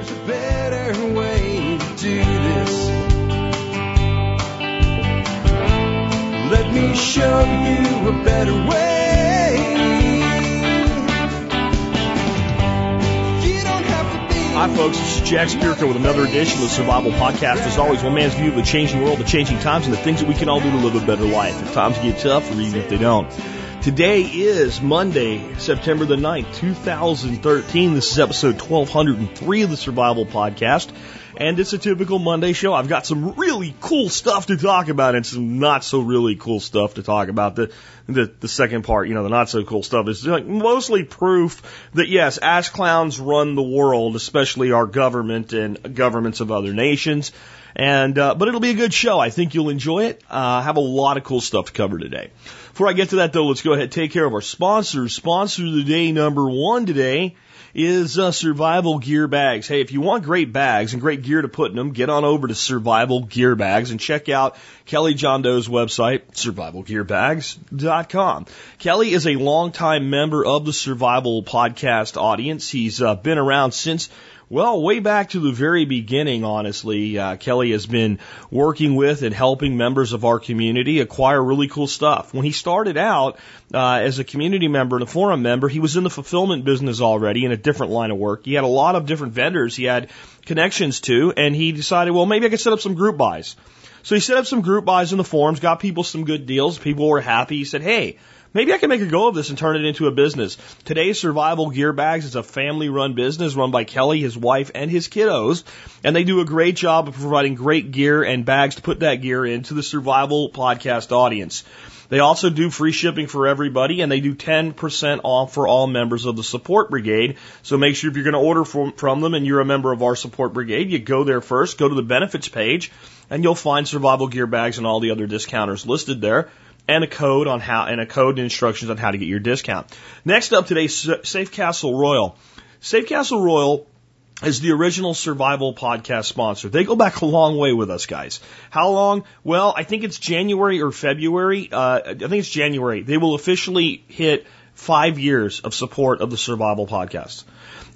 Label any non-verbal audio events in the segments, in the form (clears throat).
There's a better way to do this. Hi, folks. This is Jack Spirko with another edition of the Survival Podcast. As always, one man's view of the changing world, the changing times, and the things that we can all do to live a better life. If times get tough, or even if they don't. Today is Monday, September the 9th, 2013. This is episode 1203 of the Survival Podcast. And it's a typical Monday show. I've got some really cool stuff to talk about and some not so really cool stuff to talk about. The, the, the second part, you know, the not so cool stuff is like mostly proof that yes, ash clowns run the world, especially our government and governments of other nations. And, uh, but it'll be a good show. I think you'll enjoy it. Uh, I have a lot of cool stuff to cover today. Before I get to that though, let's go ahead and take care of our sponsors. Sponsor of the day number one today is uh, Survival Gear Bags. Hey, if you want great bags and great gear to put in them, get on over to Survival Gear Bags and check out Kelly John Doe's website, survivalgearbags.com. Kelly is a longtime member of the Survival Podcast audience. He's uh, been around since well, way back to the very beginning, honestly, uh, Kelly has been working with and helping members of our community acquire really cool stuff. When he started out uh, as a community member and a forum member, he was in the fulfillment business already in a different line of work. He had a lot of different vendors he had connections to, and he decided, well, maybe I could set up some group buys. So he set up some group buys in the forums, got people some good deals. People were happy. He said, hey, Maybe I can make a go of this and turn it into a business. Today's Survival Gear Bags is a family run business run by Kelly, his wife, and his kiddos. And they do a great job of providing great gear and bags to put that gear into the Survival Podcast audience. They also do free shipping for everybody and they do 10% off for all members of the support brigade. So make sure if you're going to order from, from them and you're a member of our support brigade, you go there first, go to the benefits page and you'll find survival gear bags and all the other discounters listed there and a code on how and a code and instructions on how to get your discount. Next up today, Safe Castle Royal. Safe Castle Royal is the original survival podcast sponsor. They go back a long way with us, guys. How long? Well, I think it's January or February. Uh, I think it's January. They will officially hit five years of support of the survival podcast.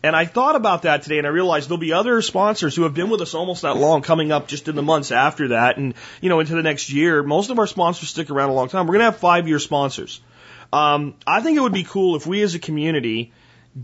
And I thought about that today and I realized there'll be other sponsors who have been with us almost that long coming up just in the months after that and, you know, into the next year. Most of our sponsors stick around a long time. We're going to have five year sponsors. Um, I think it would be cool if we as a community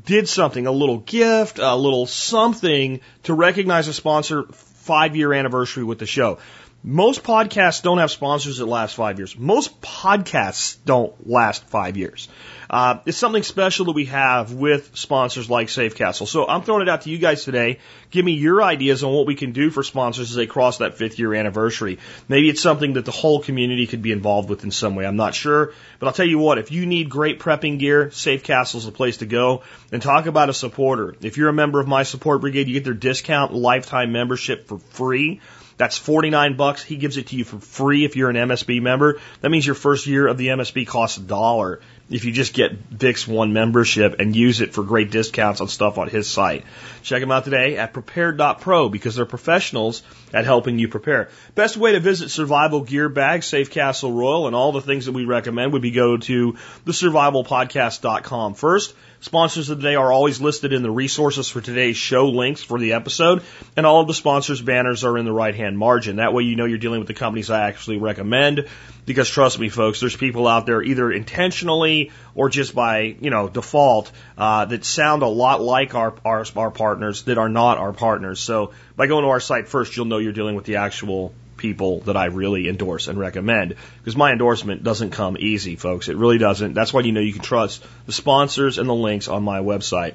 did something, a little gift, a little something to recognize a sponsor five year anniversary with the show. Most podcasts don't have sponsors that last five years. Most podcasts don't last five years. Uh, it's something special that we have with sponsors like Safe Castle. So I'm throwing it out to you guys today. Give me your ideas on what we can do for sponsors as they cross that fifth year anniversary. Maybe it's something that the whole community could be involved with in some way. I'm not sure, but I'll tell you what, if you need great prepping gear, Safe Castle is the place to go. And talk about a supporter. If you're a member of my support brigade, you get their discount lifetime membership for free. That's 49 bucks. He gives it to you for free if you're an MSB member. That means your first year of the MSB costs a dollar if you just get Vic's One membership and use it for great discounts on stuff on his site. Check him out today at prepared.pro because they're professionals at helping you prepare. Best way to visit Survival Gear Bag, Safe Castle Royal, and all the things that we recommend would be go to the survivalpodcast.com first. Sponsors of the day are always listed in the resources for today's show links for the episode, and all of the sponsors' banners are in the right hand margin. That way you know you're dealing with the companies I actually recommend, because trust me, folks, there's people out there either intentionally or just by, you know, default, uh, that sound a lot like our, our, our partners that are not our partners. So by going to our site first, you'll know you're dealing with the actual people that I really endorse and recommend. Because my endorsement doesn't come easy, folks. It really doesn't. That's why you know you can trust the sponsors and the links on my website.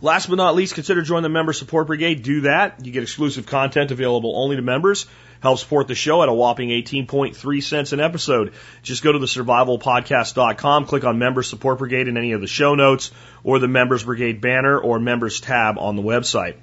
Last but not least, consider joining the Member Support Brigade. Do that. You get exclusive content available only to members. Help support the show at a whopping 18.3 cents an episode. Just go to the survivalpodcast.com, click on Member Support Brigade in any of the show notes, or the Members Brigade banner or Members tab on the website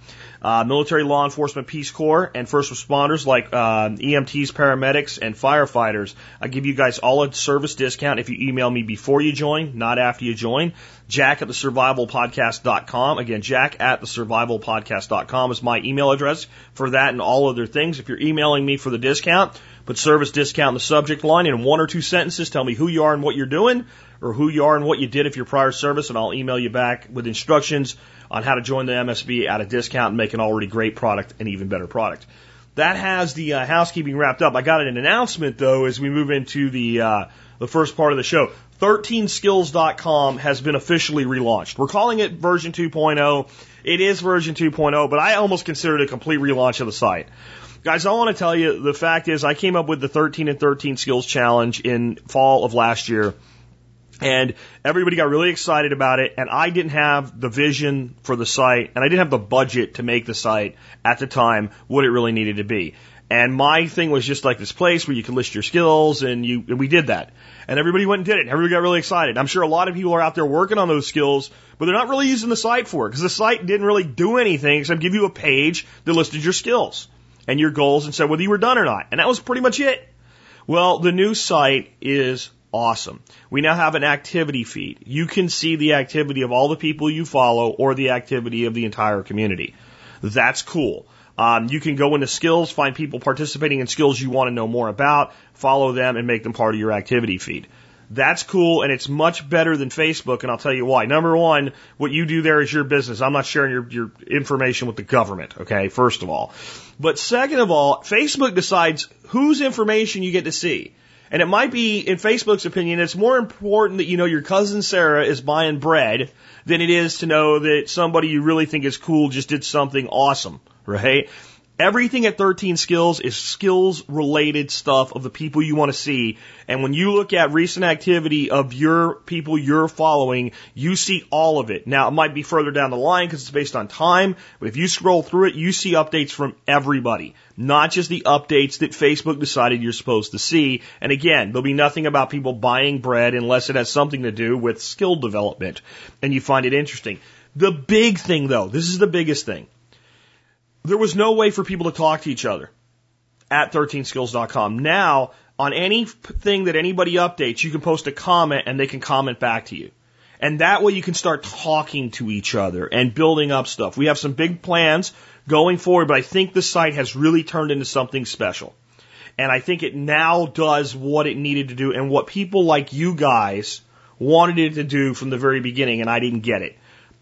uh, military law enforcement, Peace Corps, and first responders like uh, EMTs, paramedics, and firefighters. I give you guys all a service discount if you email me before you join, not after you join. Jack at the survivalpodcast.com. Again, Jack at the survivalpodcast.com is my email address for that and all other things. If you're emailing me for the discount, put service discount in the subject line in one or two sentences. Tell me who you are and what you're doing, or who you are and what you did if your prior service, and I'll email you back with instructions on how to join the MSB at a discount and make an already great product an even better product. That has the uh, housekeeping wrapped up. I got an announcement though as we move into the uh, the first part of the show. 13skills.com has been officially relaunched. We're calling it version 2.0. It is version 2.0, but I almost consider it a complete relaunch of the site. Guys, I want to tell you the fact is I came up with the 13 and 13 skills challenge in fall of last year. And everybody got really excited about it. And I didn't have the vision for the site and I didn't have the budget to make the site at the time what it really needed to be. And my thing was just like this place where you can list your skills and you, and we did that. And everybody went and did it. And Everybody got really excited. I'm sure a lot of people are out there working on those skills, but they're not really using the site for it because the site didn't really do anything except give you a page that listed your skills and your goals and said whether you were done or not. And that was pretty much it. Well, the new site is awesome. We now have an activity feed. You can see the activity of all the people you follow or the activity of the entire community. That's cool. Um, you can go into skills, find people participating in skills you want to know more about, follow them, and make them part of your activity feed. That's cool, and it's much better than Facebook, and I'll tell you why. Number one, what you do there is your business. I'm not sharing your, your information with the government, okay, first of all. But second of all, Facebook decides whose information you get to see. And it might be, in Facebook's opinion, it's more important that you know your cousin Sarah is buying bread than it is to know that somebody you really think is cool just did something awesome right? Everything at 13 skills is skills related stuff of the people you want to see. And when you look at recent activity of your people you're following, you see all of it. Now, it might be further down the line because it's based on time, but if you scroll through it, you see updates from everybody, not just the updates that Facebook decided you're supposed to see. And again, there'll be nothing about people buying bread unless it has something to do with skill development and you find it interesting. The big thing though, this is the biggest thing there was no way for people to talk to each other at 13skills.com. Now, on anything that anybody updates, you can post a comment and they can comment back to you. And that way you can start talking to each other and building up stuff. We have some big plans going forward, but I think the site has really turned into something special. And I think it now does what it needed to do and what people like you guys wanted it to do from the very beginning, and I didn't get it.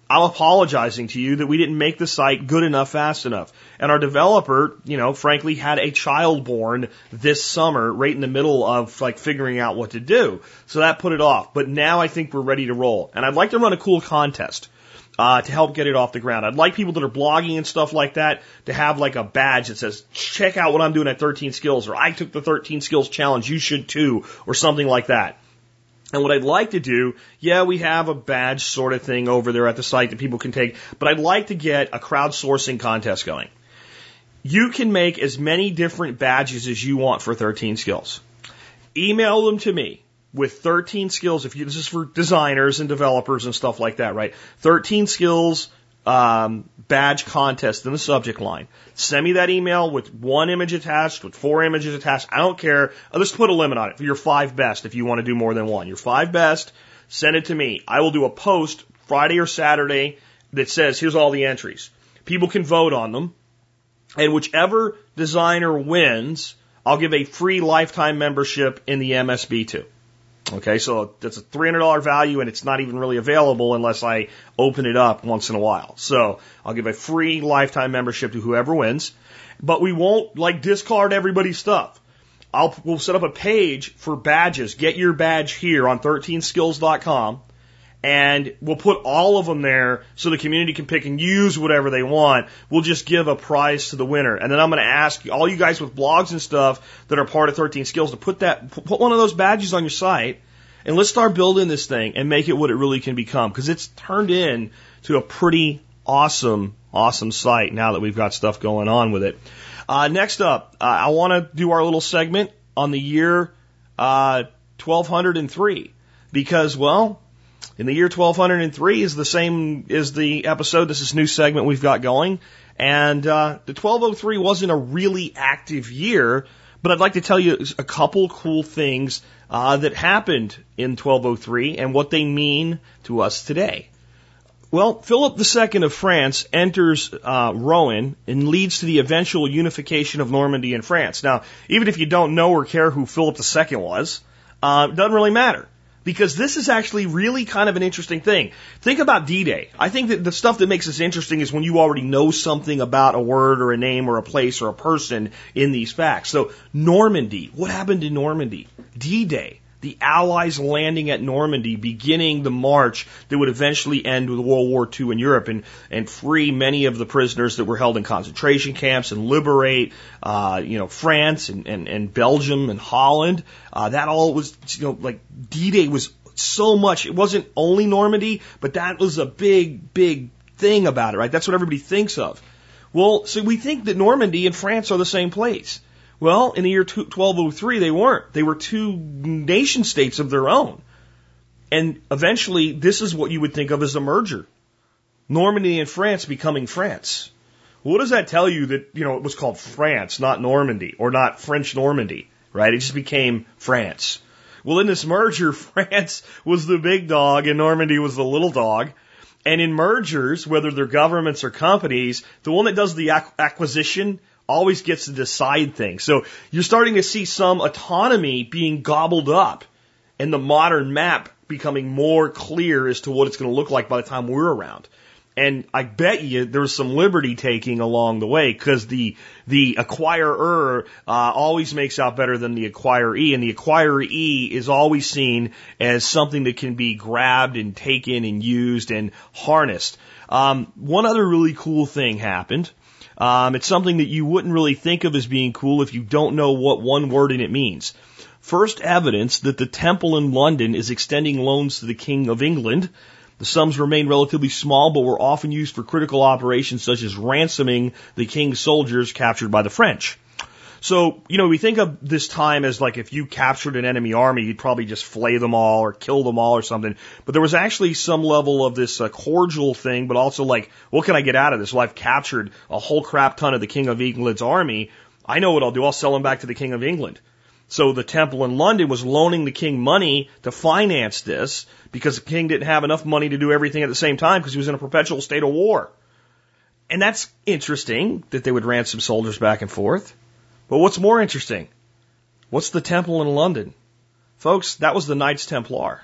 I'm apologizing to you that we didn't make the site good enough fast enough. And our developer, you know, frankly had a child born this summer right in the middle of like figuring out what to do. So that put it off. But now I think we're ready to roll. And I'd like to run a cool contest. Uh, to help get it off the ground. I'd like people that are blogging and stuff like that to have like a badge that says, check out what I'm doing at 13 skills or I took the 13 skills challenge. You should too or something like that. And what I'd like to do, yeah, we have a badge sort of thing over there at the site that people can take, but I'd like to get a crowdsourcing contest going. You can make as many different badges as you want for 13 skills. Email them to me with 13 skills. If you, this is for designers and developers and stuff like that, right? 13 skills um, badge contest in the subject line. Send me that email with one image attached, with four images attached. I don't care. I'll just put a limit on it your five best if you want to do more than one. Your five best, send it to me. I will do a post Friday or Saturday that says, here's all the entries. People can vote on them. And whichever designer wins, I'll give a free lifetime membership in the MSB to. Okay, so that's a $300 value and it's not even really available unless I open it up once in a while. So I'll give a free lifetime membership to whoever wins, but we won't like discard everybody's stuff. I'll, we'll set up a page for badges. Get your badge here on 13skills.com and we'll put all of them there so the community can pick and use whatever they want. We'll just give a prize to the winner. And then I'm going to ask all you guys with blogs and stuff that are part of 13 Skills to put that, put one of those badges on your site and let's start building this thing and make it what it really can become because it's turned in to a pretty awesome, awesome site now that we've got stuff going on with it. Uh, next up, uh, I want to do our little segment on the year uh, 1203 because, well, in the year 1203 is the same as the episode. This is new segment we've got going. And uh, the 1203 wasn't a really active year, but I'd like to tell you a couple cool things uh, that happened in 1203 and what they mean to us today. Well, Philip II of France enters uh, Rouen and leads to the eventual unification of Normandy and France. Now, even if you don't know or care who Philip II was, uh, it doesn't really matter because this is actually really kind of an interesting thing. Think about D-Day. I think that the stuff that makes this interesting is when you already know something about a word or a name or a place or a person in these facts. So Normandy, what happened in Normandy? D-Day. The Allies landing at Normandy, beginning the march that would eventually end with World War II in Europe and, and free many of the prisoners that were held in concentration camps and liberate, uh, you know, France and, and, and Belgium and Holland. Uh, that all was, you know, like D-Day was so much. It wasn't only Normandy, but that was a big, big thing about it, right? That's what everybody thinks of. Well, so we think that Normandy and France are the same place. Well, in the year 1203, they weren't. They were two nation states of their own. And eventually, this is what you would think of as a merger. Normandy and France becoming France. What does that tell you that, you know, it was called France, not Normandy, or not French Normandy, right? It just became France. Well, in this merger, (laughs) France was the big dog and Normandy was the little dog. And in mergers, whether they're governments or companies, the one that does the acquisition always gets to decide things. So you're starting to see some autonomy being gobbled up and the modern map becoming more clear as to what it's going to look like by the time we're around. And I bet you there's some liberty taking along the way because the the acquirer uh, always makes out better than the acquiree, and the acquiree is always seen as something that can be grabbed and taken and used and harnessed. Um, one other really cool thing happened. Um, it's something that you wouldn't really think of as being cool if you don't know what one word in it means. First evidence that the temple in London is extending loans to the King of England. The sums remain relatively small, but were often used for critical operations such as ransoming the king's soldiers captured by the French. So, you know, we think of this time as like if you captured an enemy army, you'd probably just flay them all or kill them all or something. But there was actually some level of this uh, cordial thing, but also like, what can I get out of this? Well, I've captured a whole crap ton of the King of England's army. I know what I'll do. I'll sell them back to the King of England. So the temple in London was loaning the king money to finance this because the king didn't have enough money to do everything at the same time because he was in a perpetual state of war. And that's interesting that they would ransom soldiers back and forth. But what's more interesting? What's the temple in London? Folks, that was the Knights Templar.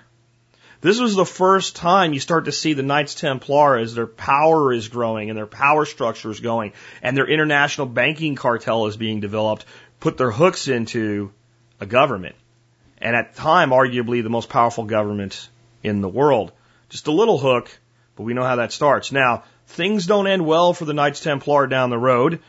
This was the first time you start to see the Knights Templar as their power is growing and their power structure is going and their international banking cartel is being developed, put their hooks into a government. And at the time, arguably the most powerful government in the world. Just a little hook, but we know how that starts. Now, things don't end well for the Knights Templar down the road.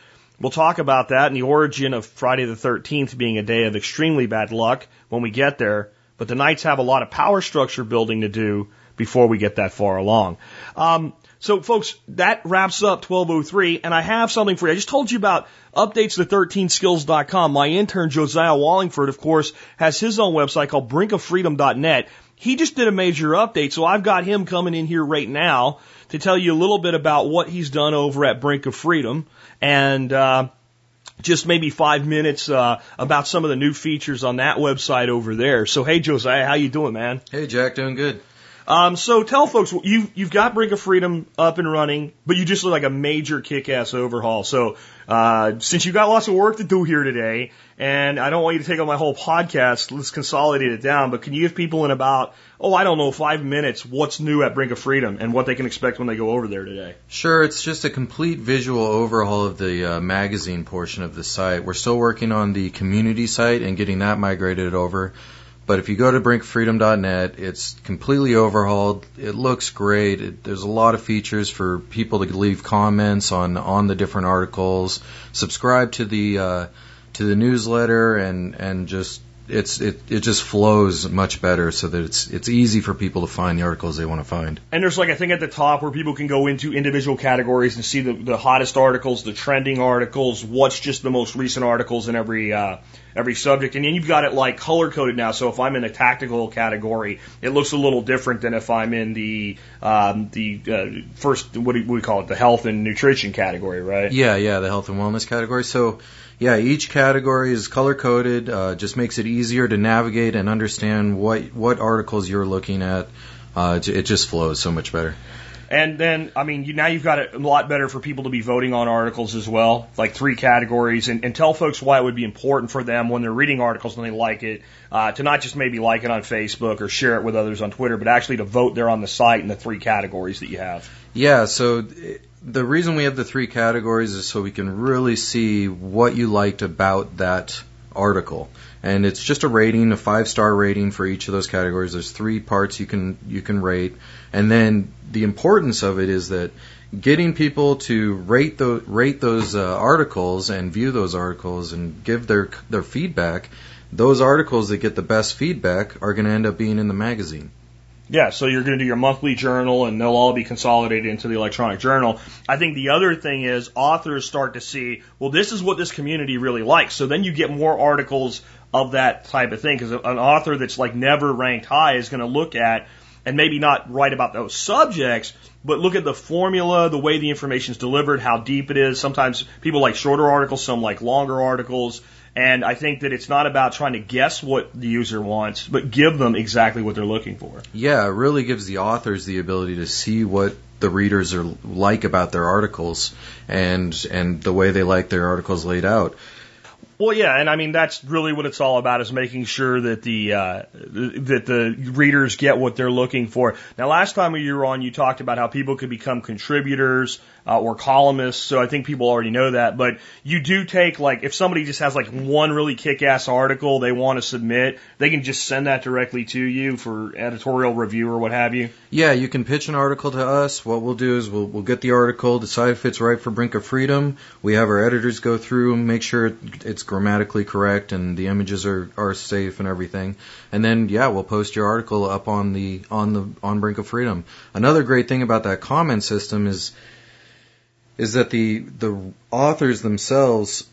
We'll talk about that and the origin of Friday the 13th being a day of extremely bad luck when we get there. But the Knights have a lot of power structure building to do before we get that far along. Um, so, folks, that wraps up 1203, and I have something for you. I just told you about updates to 13skills.com. My intern, Josiah Wallingford, of course, has his own website called brinkoffreedom.net. He just did a major update, so I've got him coming in here right now to tell you a little bit about what he's done over at Brink of Freedom and uh, just maybe five minutes uh, about some of the new features on that website over there. So hey, Josiah, how you doing, man? Hey, Jack, doing good. Um, so tell folks you you've got Brink of Freedom up and running, but you just look like a major kick-ass overhaul. So uh, since you've got lots of work to do here today, and I don't want you to take on my whole podcast, let's consolidate it down. But can you give people in about oh I don't know five minutes what's new at Brink of Freedom and what they can expect when they go over there today? Sure, it's just a complete visual overhaul of the uh, magazine portion of the site. We're still working on the community site and getting that migrated over. But if you go to brinkfreedom.net, it's completely overhauled. It looks great. It, there's a lot of features for people to leave comments on on the different articles. Subscribe to the uh, to the newsletter and and just it's it it just flows much better so that it's it's easy for people to find the articles they want to find. And there's like a thing at the top where people can go into individual categories and see the, the hottest articles, the trending articles, what's just the most recent articles in every uh, every subject. And then you've got it like color coded now. So if I'm in the tactical category, it looks a little different than if I'm in the um, the uh, first what do we call it, the health and nutrition category, right? Yeah, yeah, the health and wellness category. So yeah, each category is color coded. Uh, just makes it easier to navigate and understand what what articles you're looking at. Uh, it just flows so much better. And then, I mean, you, now you've got it a lot better for people to be voting on articles as well, like three categories, and, and tell folks why it would be important for them when they're reading articles and they like it, uh, to not just maybe like it on Facebook or share it with others on Twitter, but actually to vote there on the site in the three categories that you have. Yeah, so the reason we have the three categories is so we can really see what you liked about that article. And it's just a rating, a five star rating for each of those categories. There's three parts you can you can rate, and then the importance of it is that getting people to rate the rate those uh, articles and view those articles and give their their feedback. Those articles that get the best feedback are going to end up being in the magazine. Yeah, so you're going to do your monthly journal and they'll all be consolidated into the electronic journal. I think the other thing is authors start to see, well, this is what this community really likes. So then you get more articles of that type of thing because an author that's like never ranked high is going to look at and maybe not write about those subjects, but look at the formula, the way the information is delivered, how deep it is. Sometimes people like shorter articles, some like longer articles. And I think that it's not about trying to guess what the user wants, but give them exactly what they're looking for. Yeah, it really gives the authors the ability to see what the readers are like about their articles and and the way they like their articles laid out. Well, yeah, and I mean that's really what it's all about is making sure that the uh, that the readers get what they're looking for. Now, last time you were on, you talked about how people could become contributors uh, or columnists. So I think people already know that. But you do take like if somebody just has like one really kick-ass article they want to submit, they can just send that directly to you for editorial review or what have you. Yeah, you can pitch an article to us. What we'll do is we'll we'll get the article, decide if it's right for Brink of Freedom. We have our editors go through and make sure it's grammatically correct and the images are are safe and everything. And then yeah, we'll post your article up on the on the on Brink of Freedom. Another great thing about that comment system is is that the the authors themselves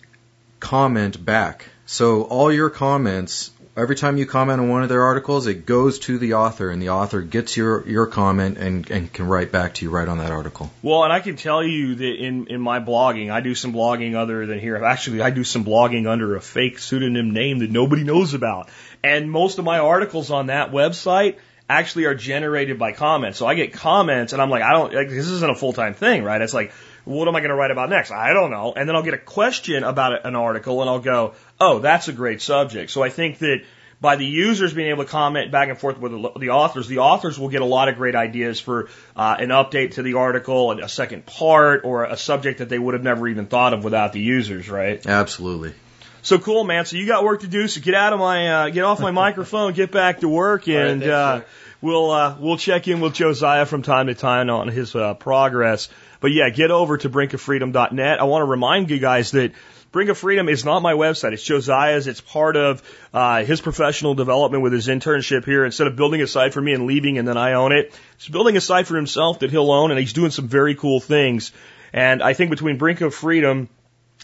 comment back. So all your comments, every time you comment on one of their articles, it goes to the author, and the author gets your your comment and and can write back to you right on that article. Well, and I can tell you that in in my blogging, I do some blogging other than here. Actually, I do some blogging under a fake pseudonym name that nobody knows about, and most of my articles on that website actually are generated by comments. So I get comments, and I'm like, I don't like this isn't a full time thing, right? It's like what am I going to write about next? I don't know. And then I'll get a question about an article and I'll go, oh, that's a great subject. So I think that by the users being able to comment back and forth with the authors, the authors will get a lot of great ideas for uh, an update to the article, a second part, or a subject that they would have never even thought of without the users, right? Absolutely. So cool, man. So you got work to do. So get out of my, uh, get off my (laughs) microphone, get back to work, and right, uh, we'll uh, we'll check in with Josiah from time to time on his uh, progress. But yeah, get over to brinkoffreedom.net. I want to remind you guys that Brink of Freedom is not my website. It's Josiah's. It's part of uh, his professional development with his internship here. Instead of building a site for me and leaving and then I own it, he's building a site for himself that he'll own, and he's doing some very cool things. And I think between Brink of Freedom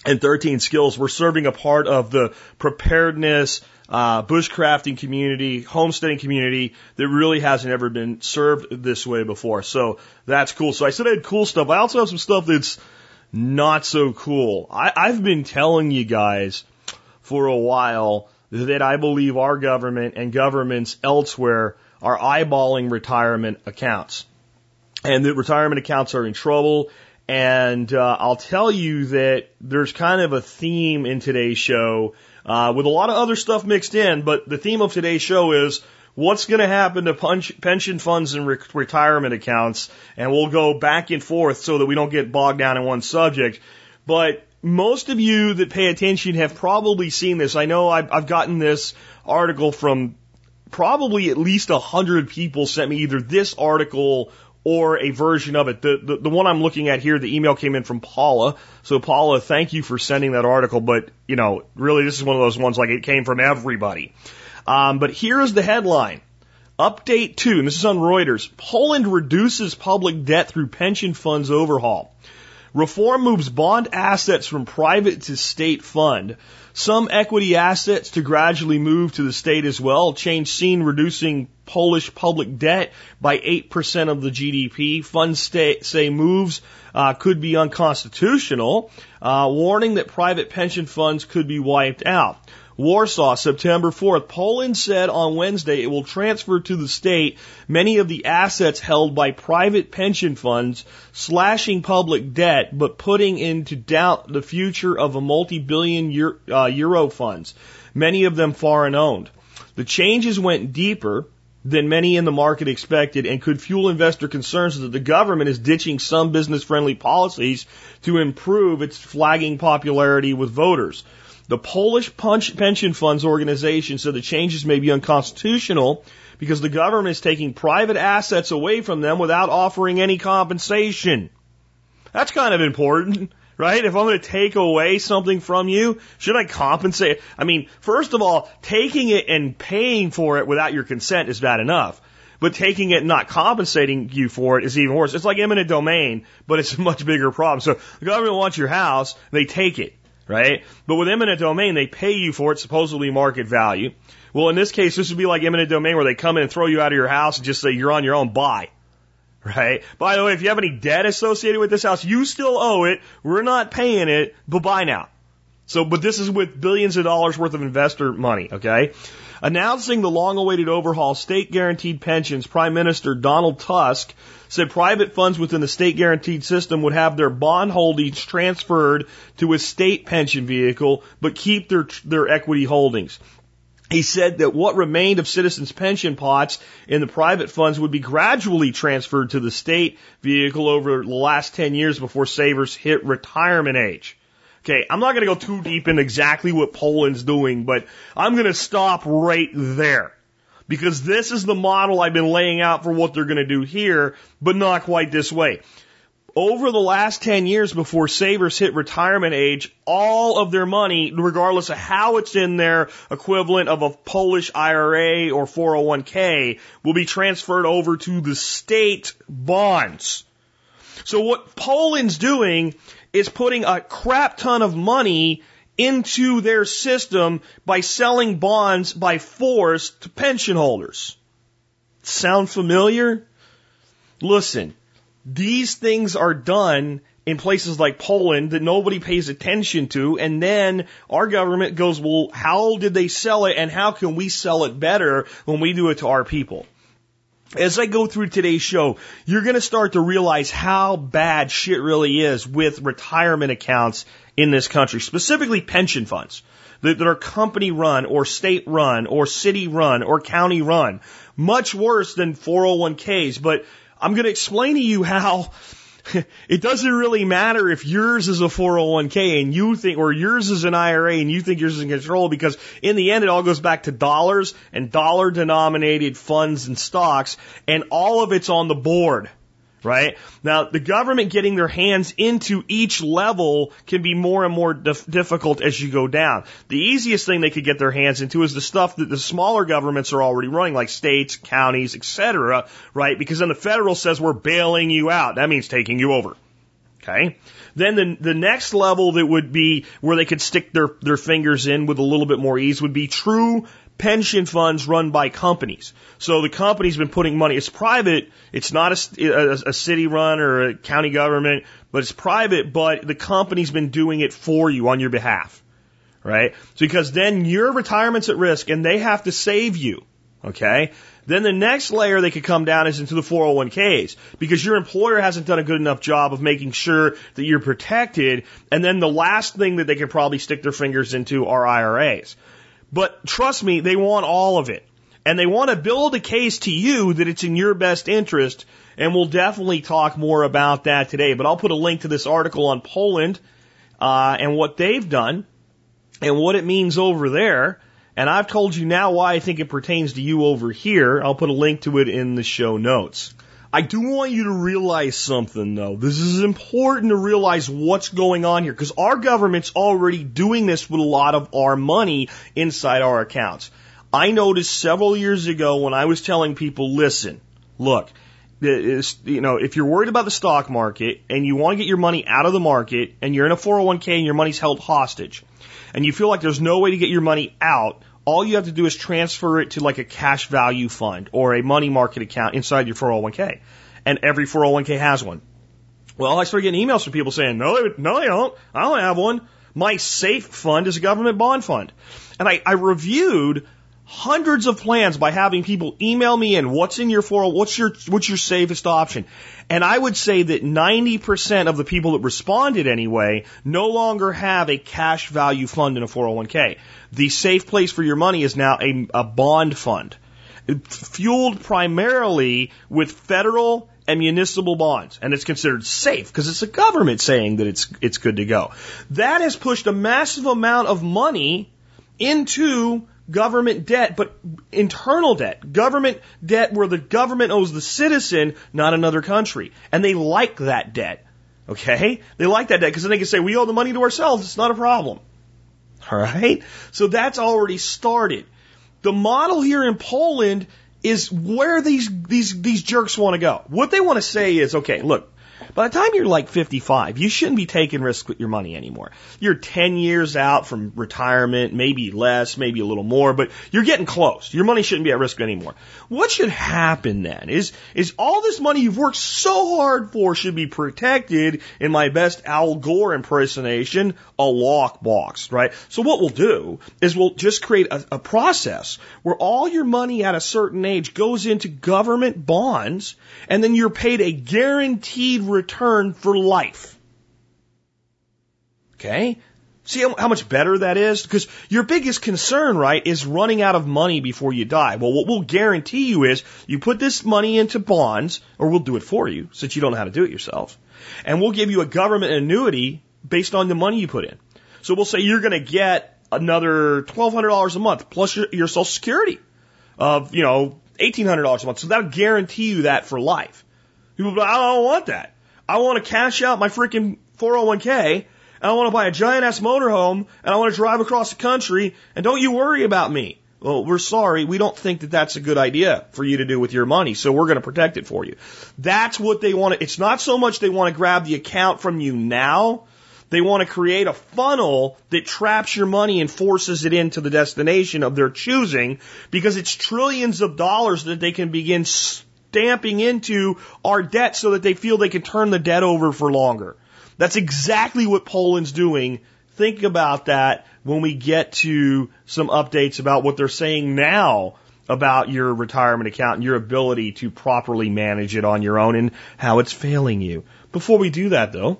and 13 Skills, we're serving a part of the preparedness, uh, bushcrafting community, homesteading community that really hasn't ever been served this way before. So that's cool. So I said I had cool stuff. I also have some stuff that's not so cool. I, I've been telling you guys for a while that I believe our government and governments elsewhere are eyeballing retirement accounts. And that retirement accounts are in trouble. And uh, I'll tell you that there's kind of a theme in today's show uh, with a lot of other stuff mixed in. But the theme of today's show is what's going to happen to punch, pension funds and re- retirement accounts, and we'll go back and forth so that we don't get bogged down in one subject. But most of you that pay attention have probably seen this. I know I've, I've gotten this article from probably at least a hundred people sent me either this article or a version of it. The, the, the one I'm looking at here, the email came in from Paula. So Paula, thank you for sending that article. But you know, really, this is one of those ones like it came from everybody. Um, but here's the headline. Update two, and this is on Reuters. Poland reduces public debt through pension funds overhaul. Reform moves bond assets from private to state fund. Some equity assets to gradually move to the state as well. Change seen reducing Polish public debt by 8% of the GDP. Funds stay, say moves uh, could be unconstitutional, uh, warning that private pension funds could be wiped out. Warsaw, September 4th. Poland said on Wednesday it will transfer to the state many of the assets held by private pension funds, slashing public debt, but putting into doubt the future of a multi-billion euro, uh, euro funds, many of them foreign owned. The changes went deeper than many in the market expected and could fuel investor concerns that the government is ditching some business friendly policies to improve its flagging popularity with voters. The Polish punch, Pension Funds organization said the changes may be unconstitutional because the government is taking private assets away from them without offering any compensation. That's kind of important, (laughs) right? If I'm going to take away something from you, should I compensate? I mean, first of all, taking it and paying for it without your consent is bad enough. But taking it and not compensating you for it is even worse. It's like eminent domain, but it's a much bigger problem. So the government wants your house, they take it right? But with eminent domain, they pay you for it, supposedly market value. Well, in this case, this would be like eminent domain where they come in and throw you out of your house and just say you're on your own, buy. (laughs) Right? By the way, if you have any debt associated with this house, you still owe it. We're not paying it, but buy now. So, but this is with billions of dollars worth of investor money, okay? Announcing the long awaited overhaul state guaranteed pensions, Prime Minister Donald Tusk said private funds within the state guaranteed system would have their bond holdings transferred to a state pension vehicle, but keep their, their equity holdings. He said that what remained of citizens' pension pots in the private funds would be gradually transferred to the state vehicle over the last 10 years before savers hit retirement age. Okay, I'm not going to go too deep in exactly what Poland's doing, but I'm going to stop right there because this is the model I've been laying out for what they're going to do here, but not quite this way. Over the last 10 years before savers hit retirement age, all of their money, regardless of how it's in their equivalent of a Polish IRA or 401k, will be transferred over to the state bonds. So what Poland's doing is putting a crap ton of money into their system by selling bonds by force to pension holders. Sound familiar? Listen, these things are done in places like Poland that nobody pays attention to, and then our government goes, well, how did they sell it and how can we sell it better when we do it to our people? As I go through today's show, you're going to start to realize how bad shit really is with retirement accounts in this country, specifically pension funds that, that are company run or state run or city run or county run. Much worse than 401ks. But I'm going to explain to you how (laughs) it doesn't really matter if yours is a 401k and you think, or yours is an IRA and you think yours is in control because in the end it all goes back to dollars and dollar denominated funds and stocks and all of it's on the board right? Now, the government getting their hands into each level can be more and more dif- difficult as you go down. The easiest thing they could get their hands into is the stuff that the smaller governments are already running, like states, counties, etc., right? Because then the federal says we're bailing you out. That means taking you over. Okay. Then the, the next level that would be where they could stick their, their fingers in with a little bit more ease would be true pension funds run by companies. So the company's been putting money. It's private. It's not a, a, a, city run or a county government, but it's private. But the company's been doing it for you on your behalf, right? Because then your retirement's at risk and they have to save you. Okay. Then the next layer they could come down is into the 401ks because your employer hasn't done a good enough job of making sure that you're protected. And then the last thing that they could probably stick their fingers into are IRAs. But trust me, they want all of it. And they want to build a case to you that it's in your best interest. And we'll definitely talk more about that today. But I'll put a link to this article on Poland uh, and what they've done and what it means over there. And I've told you now why I think it pertains to you over here. I'll put a link to it in the show notes. I do want you to realize something though. This is important to realize what's going on here because our government's already doing this with a lot of our money inside our accounts. I noticed several years ago when I was telling people, listen, look, you know, if you're worried about the stock market and you want to get your money out of the market and you're in a 401k and your money's held hostage and you feel like there's no way to get your money out, all you have to do is transfer it to like a cash value fund or a money market account inside your 401k. And every 401k has one. Well, I started getting emails from people saying, no, they, no, they don't. I don't have one. My safe fund is a government bond fund. And I, I reviewed hundreds of plans by having people email me in what's in your 40 what's your what's your safest option? And i would say that 90% of the people that responded anyway no longer have a cash value fund in a 401k the safe place for your money is now a, a bond fund. Fueled primarily with federal and municipal bonds, and it's considered safe because it's the government saying that it's it's good to go. That has pushed a massive amount of money into government debt, but internal debt, government debt where the government owes the citizen, not another country, and they like that debt. Okay, they like that debt because then they can say we owe the money to ourselves. It's not a problem. All right, so that's already started. The model here in Poland is where these these these jerks want to go. What they want to say is, okay, look, by the time you're like 55, you shouldn't be taking risks with your money anymore. You're 10 years out from retirement, maybe less, maybe a little more, but you're getting close. Your money shouldn't be at risk anymore. What should happen then is, is all this money you've worked so hard for should be protected in my best Al Gore impersonation, a lockbox, right? So what we'll do is we'll just create a, a process where all your money at a certain age goes into government bonds and then you're paid a guaranteed return for life. Okay? See how, much better that is? Because your biggest concern, right, is running out of money before you die. Well, what we'll guarantee you is you put this money into bonds, or we'll do it for you, since you don't know how to do it yourself. And we'll give you a government annuity based on the money you put in. So we'll say you're going to get another $1,200 a month plus your, your social security of, you know, $1,800 a month. So that'll guarantee you that for life. People, like I don't want that. I want to cash out my freaking 401k and I want to buy a giant ass motorhome and I want to drive across the country and don't you worry about me. Well, we're sorry. We don't think that that's a good idea for you to do with your money. So we're going to protect it for you. That's what they want to, it's not so much they want to grab the account from you now. They want to create a funnel that traps your money and forces it into the destination of their choosing because it's trillions of dollars that they can begin stamping into our debt so that they feel they can turn the debt over for longer. That's exactly what Poland's doing. Think about that when we get to some updates about what they're saying now about your retirement account and your ability to properly manage it on your own and how it's failing you. Before we do that though,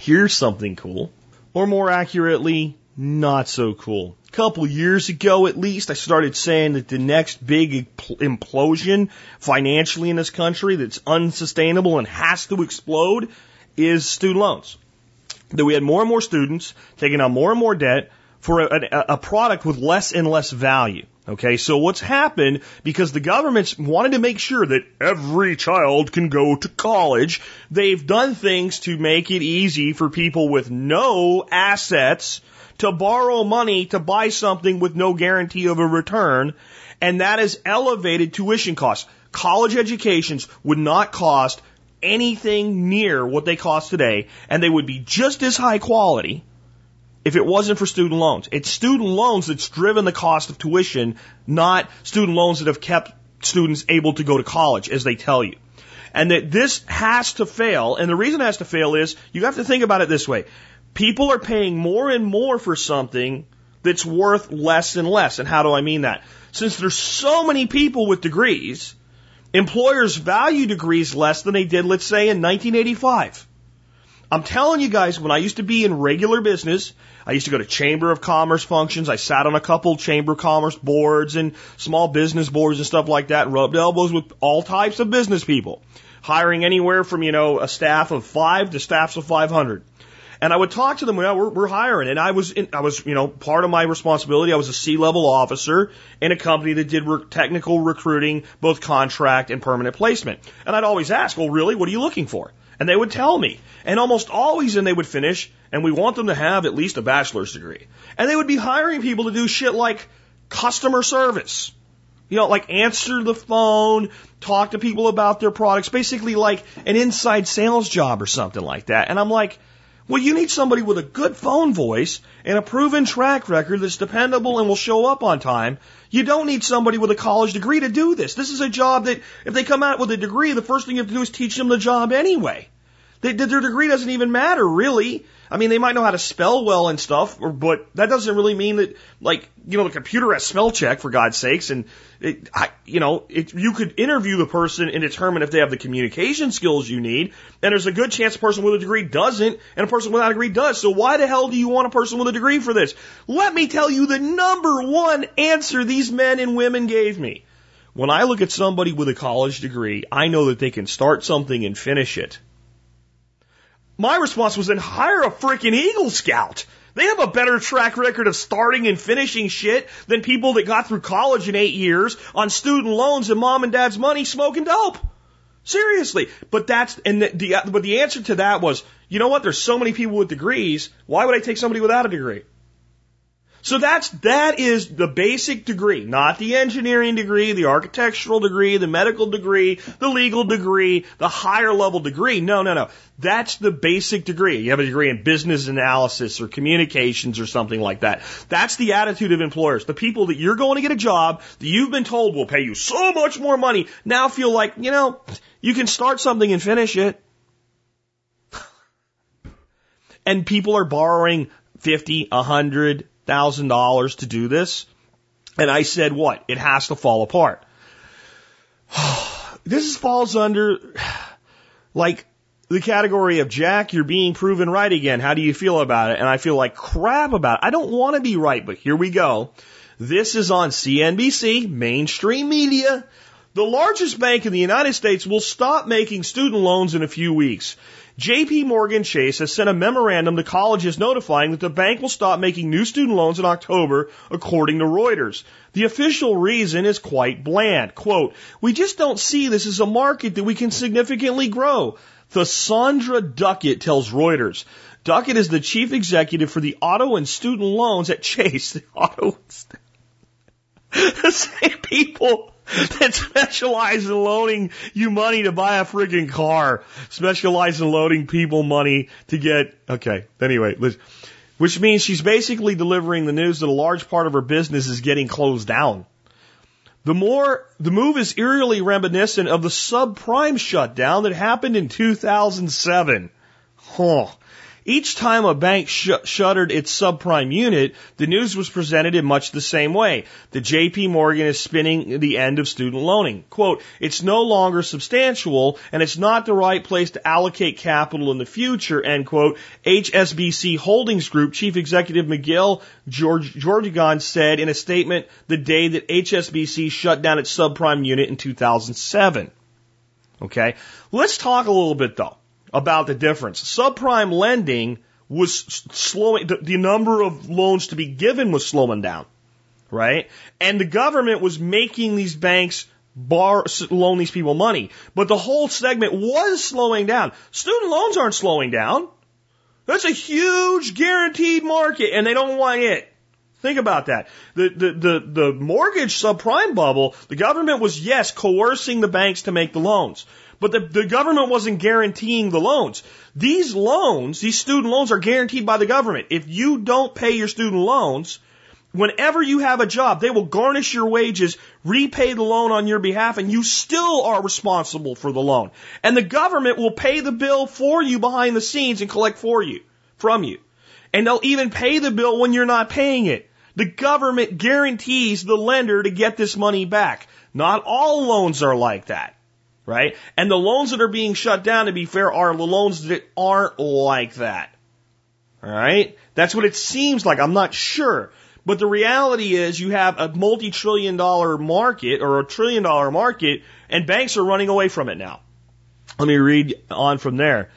here's something cool. Or more accurately, not so cool. A couple years ago, at least, I started saying that the next big implosion financially in this country that's unsustainable and has to explode is student loans. That we had more and more students taking on more and more debt for a, a, product with less and less value. Okay, so what's happened because the government's wanted to make sure that every child can go to college, they've done things to make it easy for people with no assets to borrow money to buy something with no guarantee of a return, and that has elevated tuition costs. College educations would not cost anything near what they cost today, and they would be just as high quality if it wasn't for student loans. It's student loans that's driven the cost of tuition, not student loans that have kept students able to go to college, as they tell you. And that this has to fail, and the reason it has to fail is you have to think about it this way. People are paying more and more for something that's worth less and less. And how do I mean that? Since there's so many people with degrees, employers value degrees less than they did, let's say, in 1985. I'm telling you guys, when I used to be in regular business, I used to go to Chamber of Commerce functions. I sat on a couple Chamber of Commerce boards and small business boards and stuff like that, and rubbed elbows with all types of business people, hiring anywhere from, you know, a staff of five to staffs of 500. And I would talk to them. Well, we're, we're hiring, and I was, in, I was, you know, part of my responsibility. I was a C-level officer in a company that did re- technical recruiting, both contract and permanent placement. And I'd always ask, well, really, what are you looking for? And they would tell me. And almost always, and they would finish, and we want them to have at least a bachelor's degree. And they would be hiring people to do shit like customer service. You know, like answer the phone, talk to people about their products, basically like an inside sales job or something like that. And I'm like, well, you need somebody with a good phone voice and a proven track record that's dependable and will show up on time. You don't need somebody with a college degree to do this. This is a job that if they come out with a degree, the first thing you have to do is teach them the job anyway. They, their degree doesn't even matter, really. I mean, they might know how to spell well and stuff, or, but that doesn't really mean that, like, you know, the computer has spell check for God's sakes, and it, I, you know, it, you could interview the person and determine if they have the communication skills you need, and there's a good chance a person with a degree doesn't, and a person without a degree does. So why the hell do you want a person with a degree for this? Let me tell you the number one answer these men and women gave me. When I look at somebody with a college degree, I know that they can start something and finish it. My response was then hire a freaking Eagle Scout. They have a better track record of starting and finishing shit than people that got through college in eight years on student loans and mom and dad's money smoking dope. Seriously. But that's, and the, the, but the answer to that was, you know what? There's so many people with degrees. Why would I take somebody without a degree? So that's, that is the basic degree, not the engineering degree, the architectural degree, the medical degree, the legal degree, the higher level degree. No, no, no. That's the basic degree. You have a degree in business analysis or communications or something like that. That's the attitude of employers. The people that you're going to get a job that you've been told will pay you so much more money now feel like, you know, you can start something and finish it. (laughs) And people are borrowing 50, 100, thousand dollars to do this. And I said, what? It has to fall apart. (sighs) this falls under (sighs) like the category of Jack, you're being proven right again. How do you feel about it? And I feel like crap about it. I don't want to be right, but here we go. This is on CNBC, mainstream media. The largest bank in the United States will stop making student loans in a few weeks. JP Morgan Chase has sent a memorandum to colleges notifying that the bank will stop making new student loans in October, according to Reuters. The official reason is quite bland. Quote, we just don't see this as a market that we can significantly grow. Thasunda Duckett tells Reuters. Duckett is the chief executive for the auto and student loans at Chase. (laughs) The auto (laughs) the same people (laughs) that specialize in loaning you money to buy a frigging car, specialize in loading people money to get, okay, anyway, which means she's basically delivering the news that a large part of her business is getting closed down. The more, the move is eerily reminiscent of the subprime shutdown that happened in 2007. Huh. Each time a bank sh- shuttered its subprime unit, the news was presented in much the same way. The JP Morgan is spinning the end of student loaning. Quote, it's no longer substantial and it's not the right place to allocate capital in the future, end quote. HSBC Holdings Group Chief Executive Miguel George, Georgigan said in a statement the day that HSBC shut down its subprime unit in 2007. Okay. Let's talk a little bit though about the difference. Subprime lending was slowing, the, number of loans to be given was slowing down, right? And the government was making these banks bar, loan these people money. But the whole segment was slowing down. Student loans aren't slowing down. That's a huge guaranteed market and they don't want it. Think about that. The, the, the, the mortgage subprime bubble, the government was, yes, coercing the banks to make the loans. But the, the government wasn't guaranteeing the loans. These loans, these student loans are guaranteed by the government. If you don't pay your student loans, whenever you have a job, they will garnish your wages, repay the loan on your behalf, and you still are responsible for the loan. And the government will pay the bill for you behind the scenes and collect for you, from you. And they'll even pay the bill when you're not paying it. The government guarantees the lender to get this money back. Not all loans are like that right? And the loans that are being shut down, to be fair, are the loans that aren't like that. All right? That's what it seems like. I'm not sure. But the reality is you have a multi-trillion dollar market or a trillion dollar market and banks are running away from it now. Let me read on from there.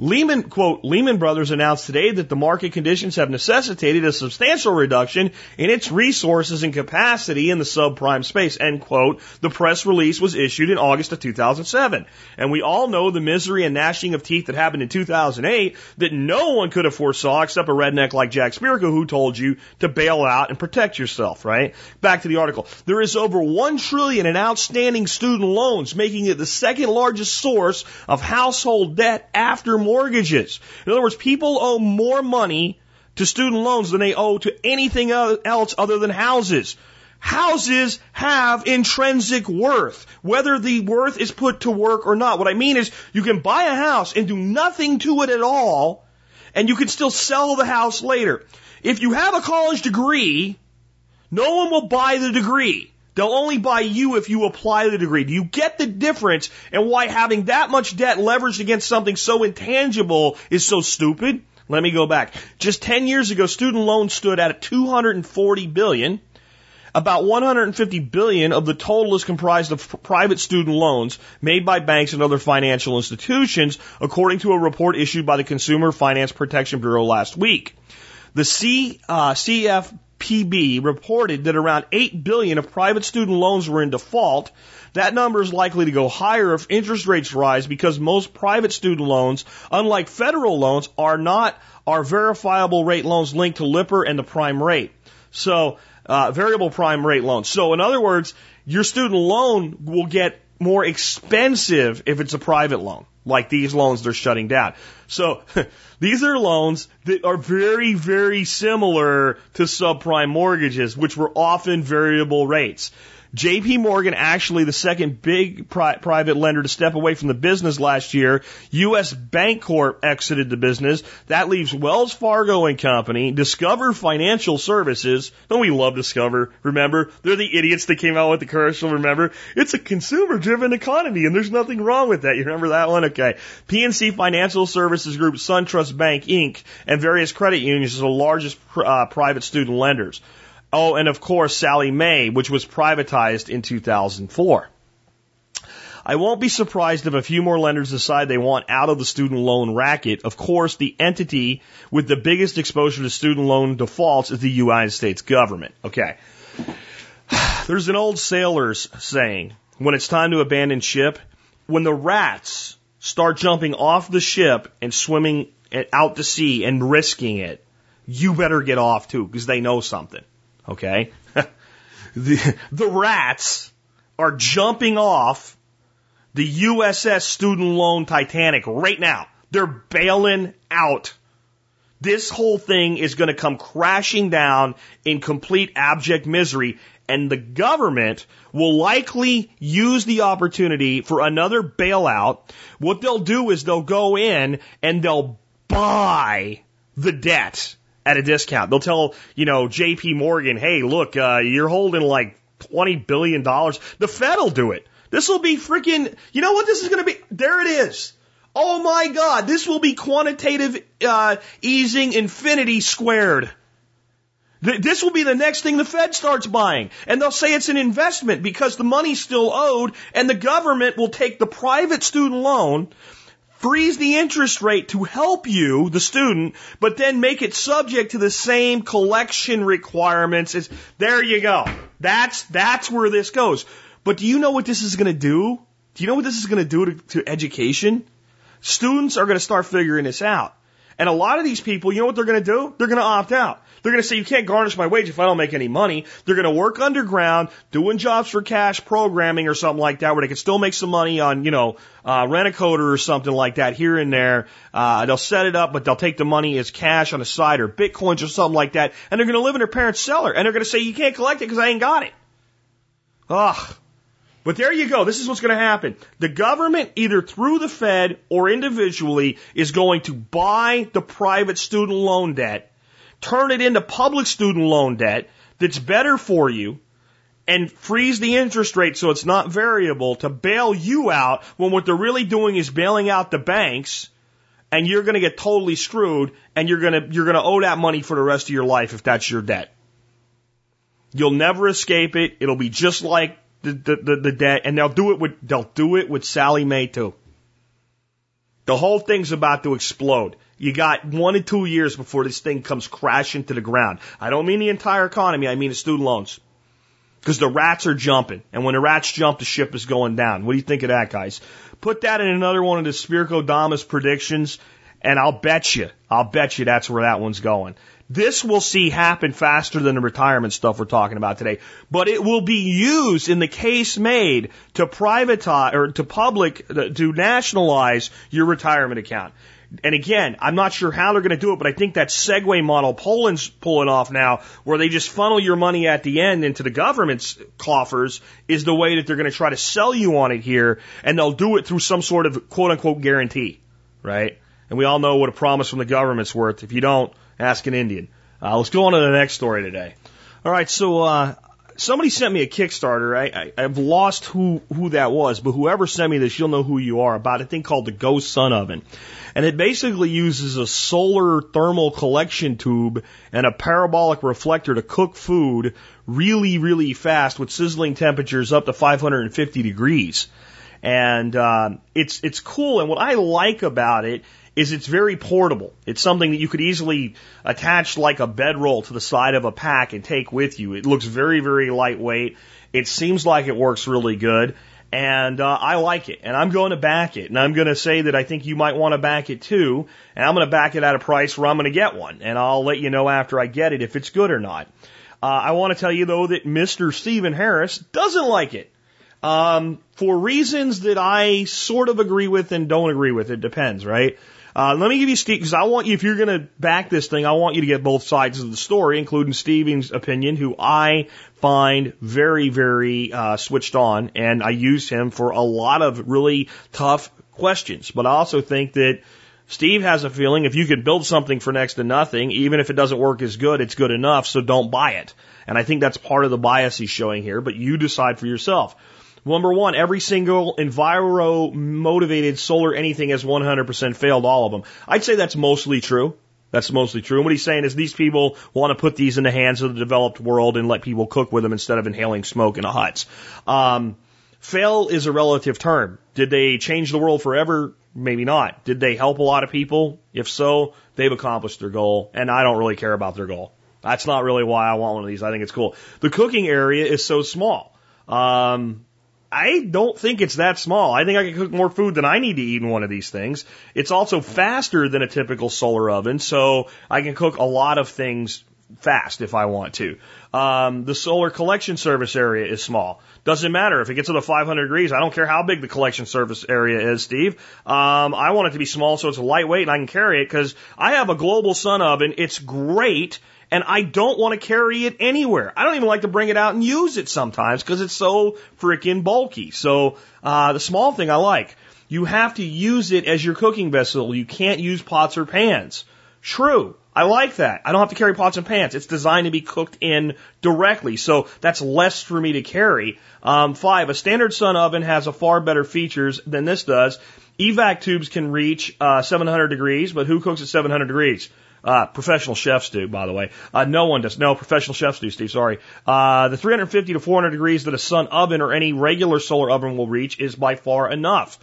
Lehman, quote, Lehman Brothers announced today that the market conditions have necessitated a substantial reduction in its resources and capacity in the subprime space, end quote. The press release was issued in August of 2007. And we all know the misery and gnashing of teeth that happened in 2008 that no one could have foresaw except a redneck like Jack Spirko who told you to bail out and protect yourself, right? Back to the article. There is over one trillion in outstanding student loans, making it the second largest source of household debt after mortgages. In other words, people owe more money to student loans than they owe to anything else other than houses. houses have intrinsic worth, whether the worth is put to work or not. What I mean is you can buy a house and do nothing to it at all, and you can still sell the house later. If you have a college degree, no one will buy the degree. They'll only buy you if you apply the degree. Do you get the difference and why having that much debt leveraged against something so intangible is so stupid? Let me go back. Just 10 years ago, student loans stood at 240 billion. About 150 billion of the total is comprised of private student loans made by banks and other financial institutions, according to a report issued by the Consumer Finance Protection Bureau last week. The C, uh, CFPB reported that around 8 billion of private student loans were in default. That number is likely to go higher if interest rates rise because most private student loans, unlike federal loans, are not are verifiable rate loans linked to LIBOR and the prime rate. So uh, variable prime rate loans. So in other words, your student loan will get more expensive if it's a private loan, like these loans they're shutting down. So (laughs) these are loans that are very, very similar to subprime mortgages, which were often variable rates. JP Morgan, actually the second big pri- private lender to step away from the business last year. US Bancorp exited the business. That leaves Wells Fargo and Company, Discover Financial Services. Don't we love Discover? Remember? They're the idiots that came out with the commercial, remember? It's a consumer driven economy and there's nothing wrong with that. You remember that one? Okay. PNC Financial Services Group, SunTrust Bank Inc., and various credit unions are the largest uh, private student lenders. Oh, and of course, Sallie Mae, which was privatized in 2004. I won't be surprised if a few more lenders decide they want out of the student loan racket. Of course, the entity with the biggest exposure to student loan defaults is the United States government. Okay. (sighs) There's an old sailor's saying, when it's time to abandon ship, when the rats start jumping off the ship and swimming out to sea and risking it, you better get off too, because they know something. Okay? (laughs) the, the rats are jumping off the USS student loan Titanic right now. They're bailing out. This whole thing is going to come crashing down in complete abject misery and the government will likely use the opportunity for another bailout. What they'll do is they'll go in and they'll buy the debt at a discount. They'll tell, you know, JP Morgan, hey, look, uh, you're holding like $20 billion. The Fed will do it. This will be freaking, you know what this is going to be? There it is. Oh my God, this will be quantitative uh, easing infinity squared. This will be the next thing the Fed starts buying. And they'll say it's an investment because the money's still owed and the government will take the private student loan freeze the interest rate to help you, the student, but then make it subject to the same collection requirements. As, there you go. That's, that's where this goes. But do you know what this is going to do? Do you know what this is going to do to, to education? Students are going to start figuring this out. And a lot of these people, you know what they're going to do? They're going to opt out. They're going to say, you can't garnish my wage if I don't make any money. They're going to work underground, doing jobs for cash, programming or something like that, where they can still make some money on, you know, uh, rent a coder or something like that here and there. Uh, they'll set it up, but they'll take the money as cash on the side or bitcoins or something like that. And they're going to live in their parents' cellar. And they're going to say, you can't collect it because I ain't got it. Ugh. But there you go. This is what's going to happen. The government, either through the Fed or individually, is going to buy the private student loan debt, turn it into public student loan debt that's better for you, and freeze the interest rate so it's not variable to bail you out when what they're really doing is bailing out the banks and you're going to get totally screwed and you're going to you're going to owe that money for the rest of your life if that's your debt. You'll never escape it. It'll be just like the, the, the, the debt, and they'll do it with they'll do it with Sallie Mae too. The whole thing's about to explode. You got one to two years before this thing comes crashing to the ground. I don't mean the entire economy. I mean the student loans. Because the rats are jumping. And when the rats jump, the ship is going down. What do you think of that, guys? Put that in another one of the Spirko Damas predictions, and I'll bet you, I'll bet you that's where that one's going. This will see happen faster than the retirement stuff we're talking about today, but it will be used in the case made to privatize or to public, uh, to nationalize your retirement account. And again, I'm not sure how they're going to do it, but I think that Segway model Poland's pulling off now, where they just funnel your money at the end into the government's coffers, is the way that they're going to try to sell you on it here, and they'll do it through some sort of quote unquote guarantee, right? And we all know what a promise from the government's worth. If you don't, ask an Indian. Uh, let's go on to the next story today. All right, so uh, somebody sent me a Kickstarter. I, I, I've lost who who that was, but whoever sent me this, you'll know who you are. About a thing called the GoSun Oven, and it basically uses a solar thermal collection tube and a parabolic reflector to cook food really, really fast with sizzling temperatures up to 550 degrees. And uh, it's it's cool. And what I like about it is it's very portable. It's something that you could easily attach like a bedroll to the side of a pack and take with you. It looks very, very lightweight. It seems like it works really good. And uh, I like it, and I'm going to back it, and I'm going to say that I think you might want to back it too, and I'm going to back it at a price where I'm going to get one, and I'll let you know after I get it if it's good or not. Uh, I want to tell you though that Mr. Stephen Harris doesn't like it. Um, for reasons that I sort of agree with and don't agree with. It depends, right? Uh, let me give you Steve, because I want you, if you're going to back this thing, I want you to get both sides of the story, including Stephen's opinion, who I find very, very uh, switched on, and I use him for a lot of really tough questions. But I also think that Steve has a feeling if you could build something for next to nothing, even if it doesn't work as good, it's good enough, so don't buy it. And I think that's part of the bias he's showing here, but you decide for yourself. Number one, every single enviro motivated solar anything has 100% failed all of them. I'd say that's mostly true. That's mostly true. And what he's saying is these people want to put these in the hands of the developed world and let people cook with them instead of inhaling smoke in a huts. Um, fail is a relative term. Did they change the world forever? Maybe not. Did they help a lot of people? If so, they've accomplished their goal, and I don't really care about their goal. That's not really why I want one of these. I think it's cool. The cooking area is so small. Um, I don't think it's that small. I think I can cook more food than I need to eat in one of these things. It's also faster than a typical solar oven, so I can cook a lot of things fast if I want to. Um, the solar collection service area is small. Doesn't matter if it gets to the 500 degrees. I don't care how big the collection service area is, Steve. Um, I want it to be small so it's lightweight and I can carry it because I have a global sun oven. It's great and I don't want to carry it anywhere. I don't even like to bring it out and use it sometimes because it's so freaking bulky. So uh, the small thing I like. You have to use it as your cooking vessel. You can't use pots or pans. True. I like that. I don't have to carry pots and pans. It's designed to be cooked in directly, so that's less for me to carry. Um, five, a standard sun oven has a far better features than this does. Evac tubes can reach uh, 700 degrees, but who cooks at 700 degrees? Uh, professional chefs do, by the way. Uh, no one does. No, professional chefs do, Steve. Sorry. Uh, the 350 to 400 degrees that a sun oven or any regular solar oven will reach is by far enough.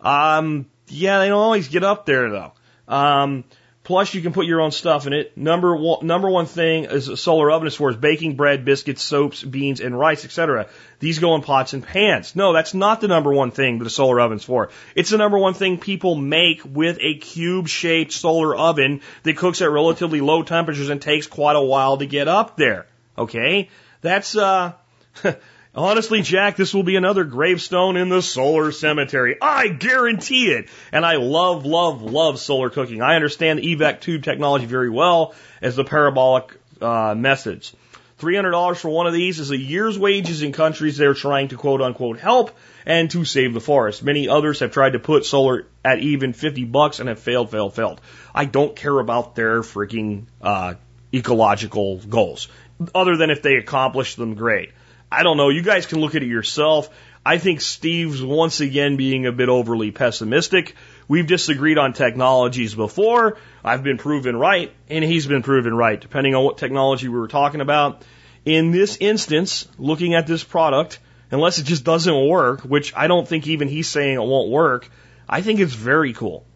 Um, yeah, they don't always get up there though. Um, Plus, you can put your own stuff in it. Number one, number one thing is a solar oven is for is baking bread, biscuits, soaps, beans, and rice, etc. These go in pots and pans. No, that's not the number one thing that a solar oven's for. It's the number one thing people make with a cube-shaped solar oven that cooks at relatively low temperatures and takes quite a while to get up there. Okay, that's uh. (laughs) Honestly, Jack, this will be another gravestone in the solar cemetery. I guarantee it. And I love, love, love solar cooking. I understand the EVAC tube technology very well as the parabolic uh, methods. $300 for one of these is a year's wages in countries they're trying to quote unquote help and to save the forest. Many others have tried to put solar at even 50 bucks and have failed, failed, failed. I don't care about their freaking uh, ecological goals. Other than if they accomplish them, great. I don't know. You guys can look at it yourself. I think Steve's once again being a bit overly pessimistic. We've disagreed on technologies before. I've been proven right, and he's been proven right, depending on what technology we were talking about. In this instance, looking at this product, unless it just doesn't work, which I don't think even he's saying it won't work, I think it's very cool.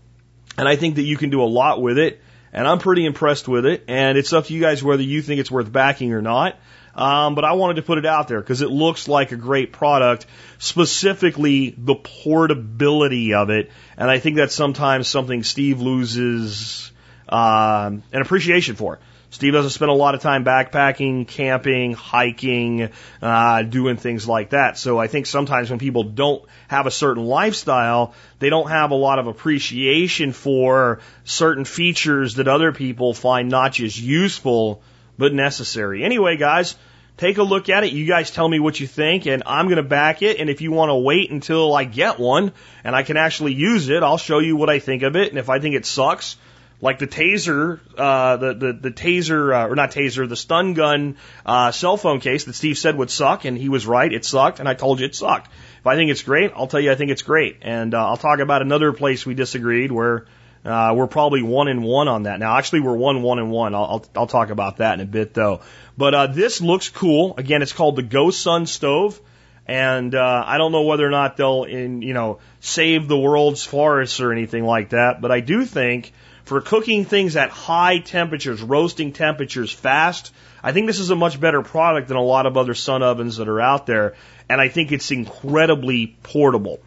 And I think that you can do a lot with it, and I'm pretty impressed with it, and it's up to you guys whether you think it's worth backing or not. Um, but I wanted to put it out there because it looks like a great product, specifically the portability of it. And I think that's sometimes something Steve loses um, an appreciation for. Steve doesn't spend a lot of time backpacking, camping, hiking, uh, doing things like that. So I think sometimes when people don't have a certain lifestyle, they don't have a lot of appreciation for certain features that other people find not just useful, but necessary. Anyway, guys, take a look at it. You guys tell me what you think, and I'm going to back it. And if you want to wait until I get one and I can actually use it, I'll show you what I think of it. And if I think it sucks, like the taser, uh, the, the, the taser, uh, or not taser, the stun gun, uh, cell phone case that Steve said would suck, and he was right, it sucked, and I told you it sucked. If I think it's great, I'll tell you I think it's great. And, uh, I'll talk about another place we disagreed where, uh, we're probably one and one on that. Now, actually, we're one, one and one. I'll, I'll, I'll talk about that in a bit though. But, uh, this looks cool. Again, it's called the GoSun Stove. And, uh, I don't know whether or not they'll, in, you know, save the world's forests or anything like that, but I do think, for cooking things at high temperatures, roasting temperatures fast, I think this is a much better product than a lot of other sun ovens that are out there. And I think it's incredibly portable.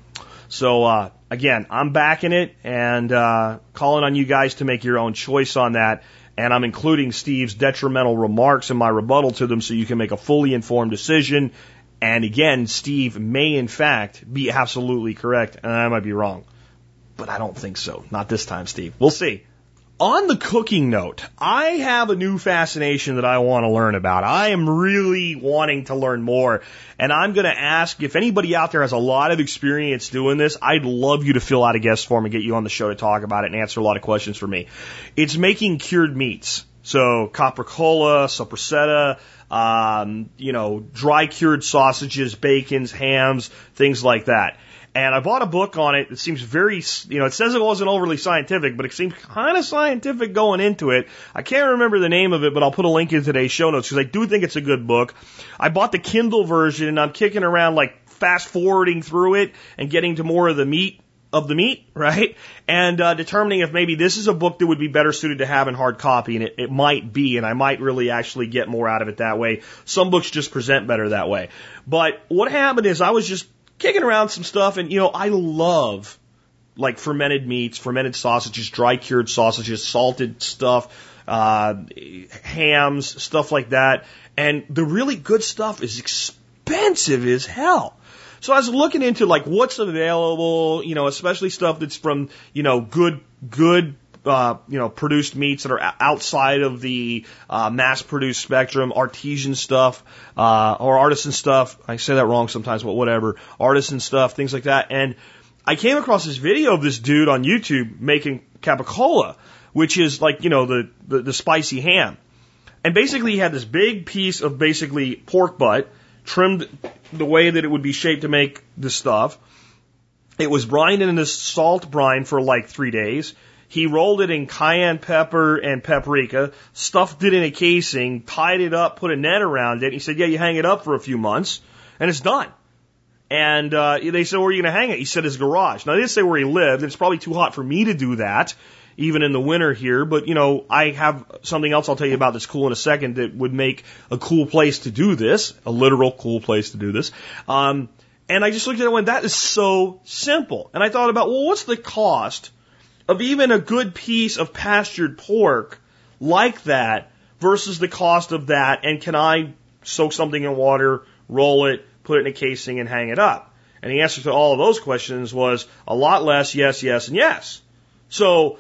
So, uh, again, I'm backing it and, uh, calling on you guys to make your own choice on that. And I'm including Steve's detrimental remarks in my rebuttal to them so you can make a fully informed decision. And again, Steve may in fact be absolutely correct and I might be wrong. But I don't think so. Not this time, Steve. We'll see. On the cooking note, I have a new fascination that I want to learn about. I am really wanting to learn more. And I'm going to ask if anybody out there has a lot of experience doing this, I'd love you to fill out a guest form and get you on the show to talk about it and answer a lot of questions for me. It's making cured meats. So capricola, sopressata, um, you know, dry cured sausages, bacons, hams, things like that. And I bought a book on it. It seems very, you know, it says it wasn't overly scientific, but it seems kind of scientific going into it. I can't remember the name of it, but I'll put a link in today's show notes because I do think it's a good book. I bought the Kindle version and I'm kicking around like fast forwarding through it and getting to more of the meat of the meat, (laughs) right? And uh, determining if maybe this is a book that would be better suited to have in hard copy, and it, it might be, and I might really actually get more out of it that way. Some books just present better that way. But what happened is I was just kicking around some stuff, and you know, I love like fermented meats, fermented sausages, dry cured sausages, salted stuff, uh, hams, stuff like that. And the really good stuff is expensive as hell. So I was looking into like what's available, you know, especially stuff that's from, you know, good, good uh, you know, produced meats that are outside of the uh, mass-produced spectrum, artisan stuff uh, or artisan stuff. I say that wrong sometimes, but whatever. Artisan stuff, things like that. And I came across this video of this dude on YouTube making capicola, which is like you know the, the the spicy ham. And basically, he had this big piece of basically pork butt trimmed the way that it would be shaped to make the stuff. It was brined in this salt brine for like three days. He rolled it in cayenne pepper and paprika, stuffed it in a casing, tied it up, put a net around it. He said, yeah, you hang it up for a few months and it's done. And uh, they said, where are you going to hang it? He said his garage. Now, they didn't say where he lived. It's probably too hot for me to do that, even in the winter here. But, you know, I have something else I'll tell you about that's cool in a second that would make a cool place to do this, a literal cool place to do this. Um, and I just looked at it and went, that is so simple. And I thought about, well, what's the cost of even a good piece of pastured pork like that versus the cost of that? And can I soak something in water, roll it, put it in a casing, and hang it up? And the answer to all of those questions was a lot less, yes, yes, and yes. So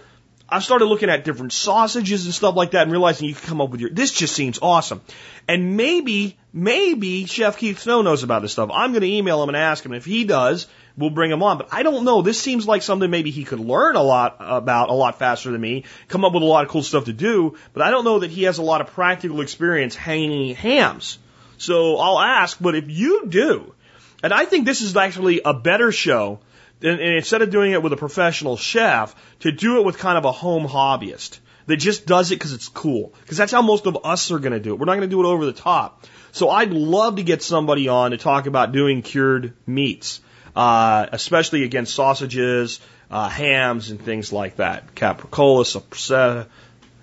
I started looking at different sausages and stuff like that and realizing you can come up with your, this just seems awesome. And maybe, maybe Chef Keith Snow knows about this stuff. I'm going to email him and ask him. If he does, we'll bring him on. But I don't know. This seems like something maybe he could learn a lot about a lot faster than me, come up with a lot of cool stuff to do. But I don't know that he has a lot of practical experience hanging hams. So I'll ask, but if you do, and I think this is actually a better show and, instead of doing it with a professional chef, to do it with kind of a home hobbyist that just does it because it's cool. Because that's how most of us are going to do it. We're not going to do it over the top. So I'd love to get somebody on to talk about doing cured meats, uh, especially against sausages, uh, hams, and things like that. Capricola, sopressata.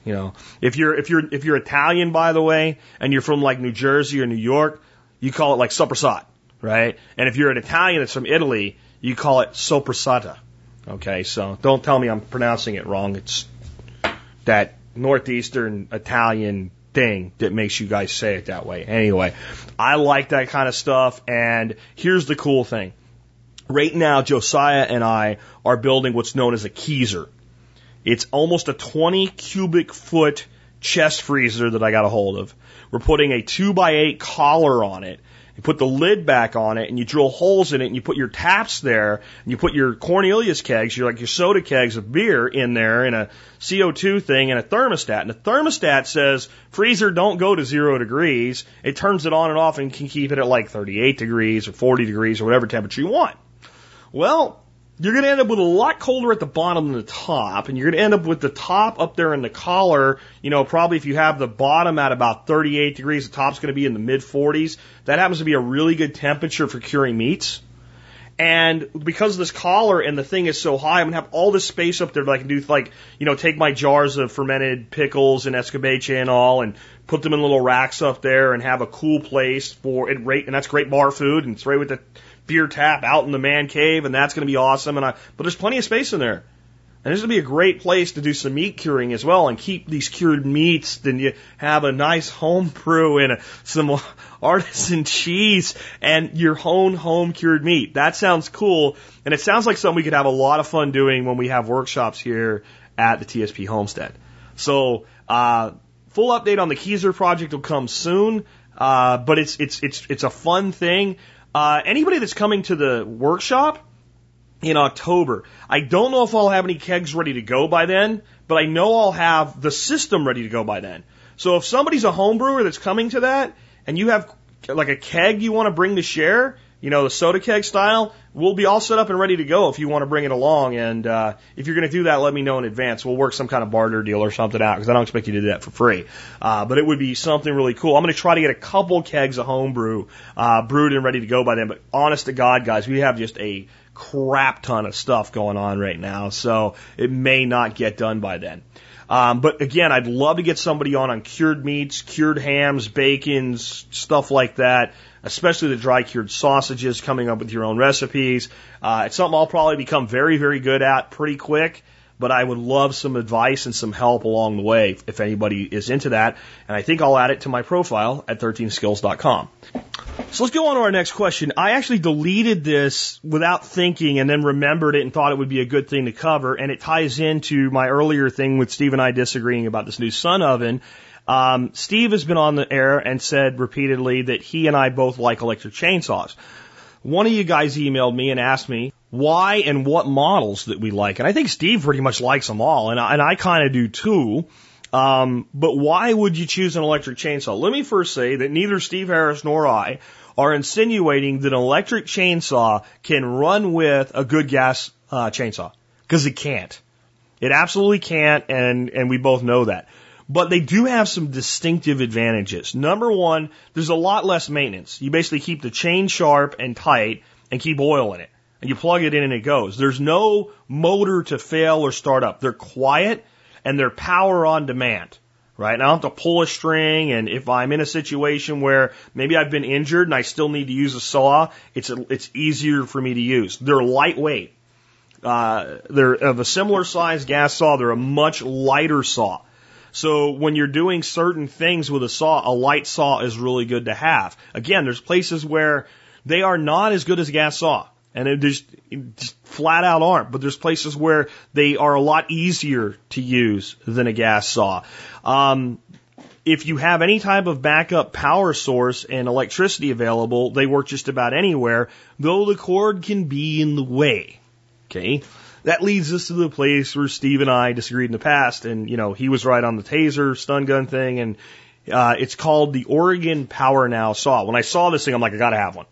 You know, if you're if you're if you're Italian, by the way, and you're from like New Jersey or New York, you call it like sopressata, right? And if you're an Italian that's from Italy, you call it sopressata. Okay, so don't tell me I'm pronouncing it wrong. It's that northeastern Italian thing that makes you guys say it that way. Anyway, I like that kind of stuff. And here's the cool thing. Right now, Josiah and I are building what's known as a keezer. It's almost a 20 cubic foot chest freezer that I got a hold of. We're putting a 2 by 8 collar on it. You put the lid back on it and you drill holes in it and you put your taps there and you put your Cornelius kegs, your like your soda kegs of beer in there in a CO2 thing and a thermostat. And the thermostat says freezer don't go to zero degrees. It turns it on and off and can keep it at like 38 degrees or 40 degrees or whatever temperature you want. Well, you're going to end up with a lot colder at the bottom than the top, and you're going to end up with the top up there in the collar. You know, probably if you have the bottom at about 38 degrees, the top's going to be in the mid 40s. That happens to be a really good temperature for curing meats. And because this collar and the thing is so high, I'm gonna have all this space up there that I can do like, you know, take my jars of fermented pickles and escabeche and all and put them in little racks up there and have a cool place for it and that's great bar food and it's right with the beer tap out in the man cave, and that's going to be awesome. And I, but there's plenty of space in there. And this would be a great place to do some meat curing as well and keep these cured meats. Then you have a nice home brew and a, some (laughs) artisan cheese and your own home cured meat. That sounds cool. And it sounds like something we could have a lot of fun doing when we have workshops here at the TSP Homestead. So, uh, full update on the Keezer project will come soon. Uh, but it's, it's, it's, it's a fun thing. Uh, anybody that's coming to the workshop in October, I don't know if I'll have any kegs ready to go by then, but I know I'll have the system ready to go by then. So if somebody's a home brewer that's coming to that and you have like a keg you want to bring to share, you know, the soda keg style, we'll be all set up and ready to go if you want to bring it along. And uh, if you're going to do that, let me know in advance. We'll work some kind of barter deal or something out because I don't expect you to do that for free. Uh, but it would be something really cool. I'm going to try to get a couple kegs of homebrew uh, brewed and ready to go by then. But honest to God, guys, we have just a crap ton of stuff going on right now, so it may not get done by then. Um, but again, I'd love to get somebody on on cured meats, cured hams, bacons, stuff like that especially the dry cured sausages, coming up with your own recipes. Uh, it's something I'll probably become very, very good at pretty quick, but I would love some advice and some help along the way if anybody is into that. And I think I'll add it to my profile at 13skills.com. So let's go on to our next question. I actually deleted this without thinking and then remembered it and thought it would be a good thing to cover. And it ties into my earlier thing with Steve and I disagreeing about this new sun oven. Um, Steve has been on the air and said repeatedly that he and I both like electric chainsaws. One of you guys emailed me and asked me why and what models that we like. And I think Steve pretty much likes them all, and I, and I kind of do too. Um, but why would you choose an electric chainsaw? Let me first say that neither Steve Harris nor I are insinuating that an electric chainsaw can run with a good gas uh, chainsaw because it can't. It absolutely can't, and and we both know that. But they do have some distinctive advantages. Number one, there's a lot less maintenance. You basically keep the chain sharp and tight and keep oil in it. And you plug it in and it goes. There's no motor to fail or start up. They're quiet and they're power on demand. Right? And I don't have to pull a string and if I'm in a situation where maybe I've been injured and I still need to use a saw, it's a, it's easier for me to use. They're lightweight. Uh, they're of a similar size gas saw. They're a much lighter saw. So when you're doing certain things with a saw, a light saw is really good to have. Again, there's places where they are not as good as a gas saw. And it just, just flat out aren't. But there's places where they are a lot easier to use than a gas saw. Um, if you have any type of backup power source and electricity available, they work just about anywhere, though the cord can be in the way. Okay that leads us to the place where Steve and I disagreed in the past, and you know he was right on the taser stun gun thing, and uh, it's called the Oregon Power Now saw. When I saw this thing, I'm like, I gotta have one.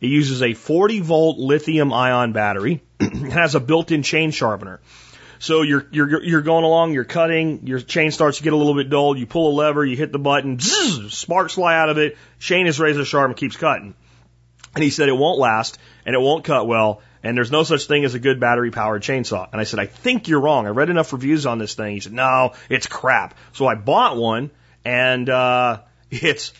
It uses a 40 volt lithium ion battery. (clears throat) it has a built-in chain sharpener. So you're you're you're going along, you're cutting, your chain starts to get a little bit dull. You pull a lever, you hit the button, zzz, sparks fly out of it. Chain is razor sharp and keeps cutting. And he said it won't last and it won't cut well and there's no such thing as a good battery powered chainsaw. And I said, I think you're wrong. I read enough reviews on this thing. He said, no, it's crap. So I bought one and, uh, (laughs) it's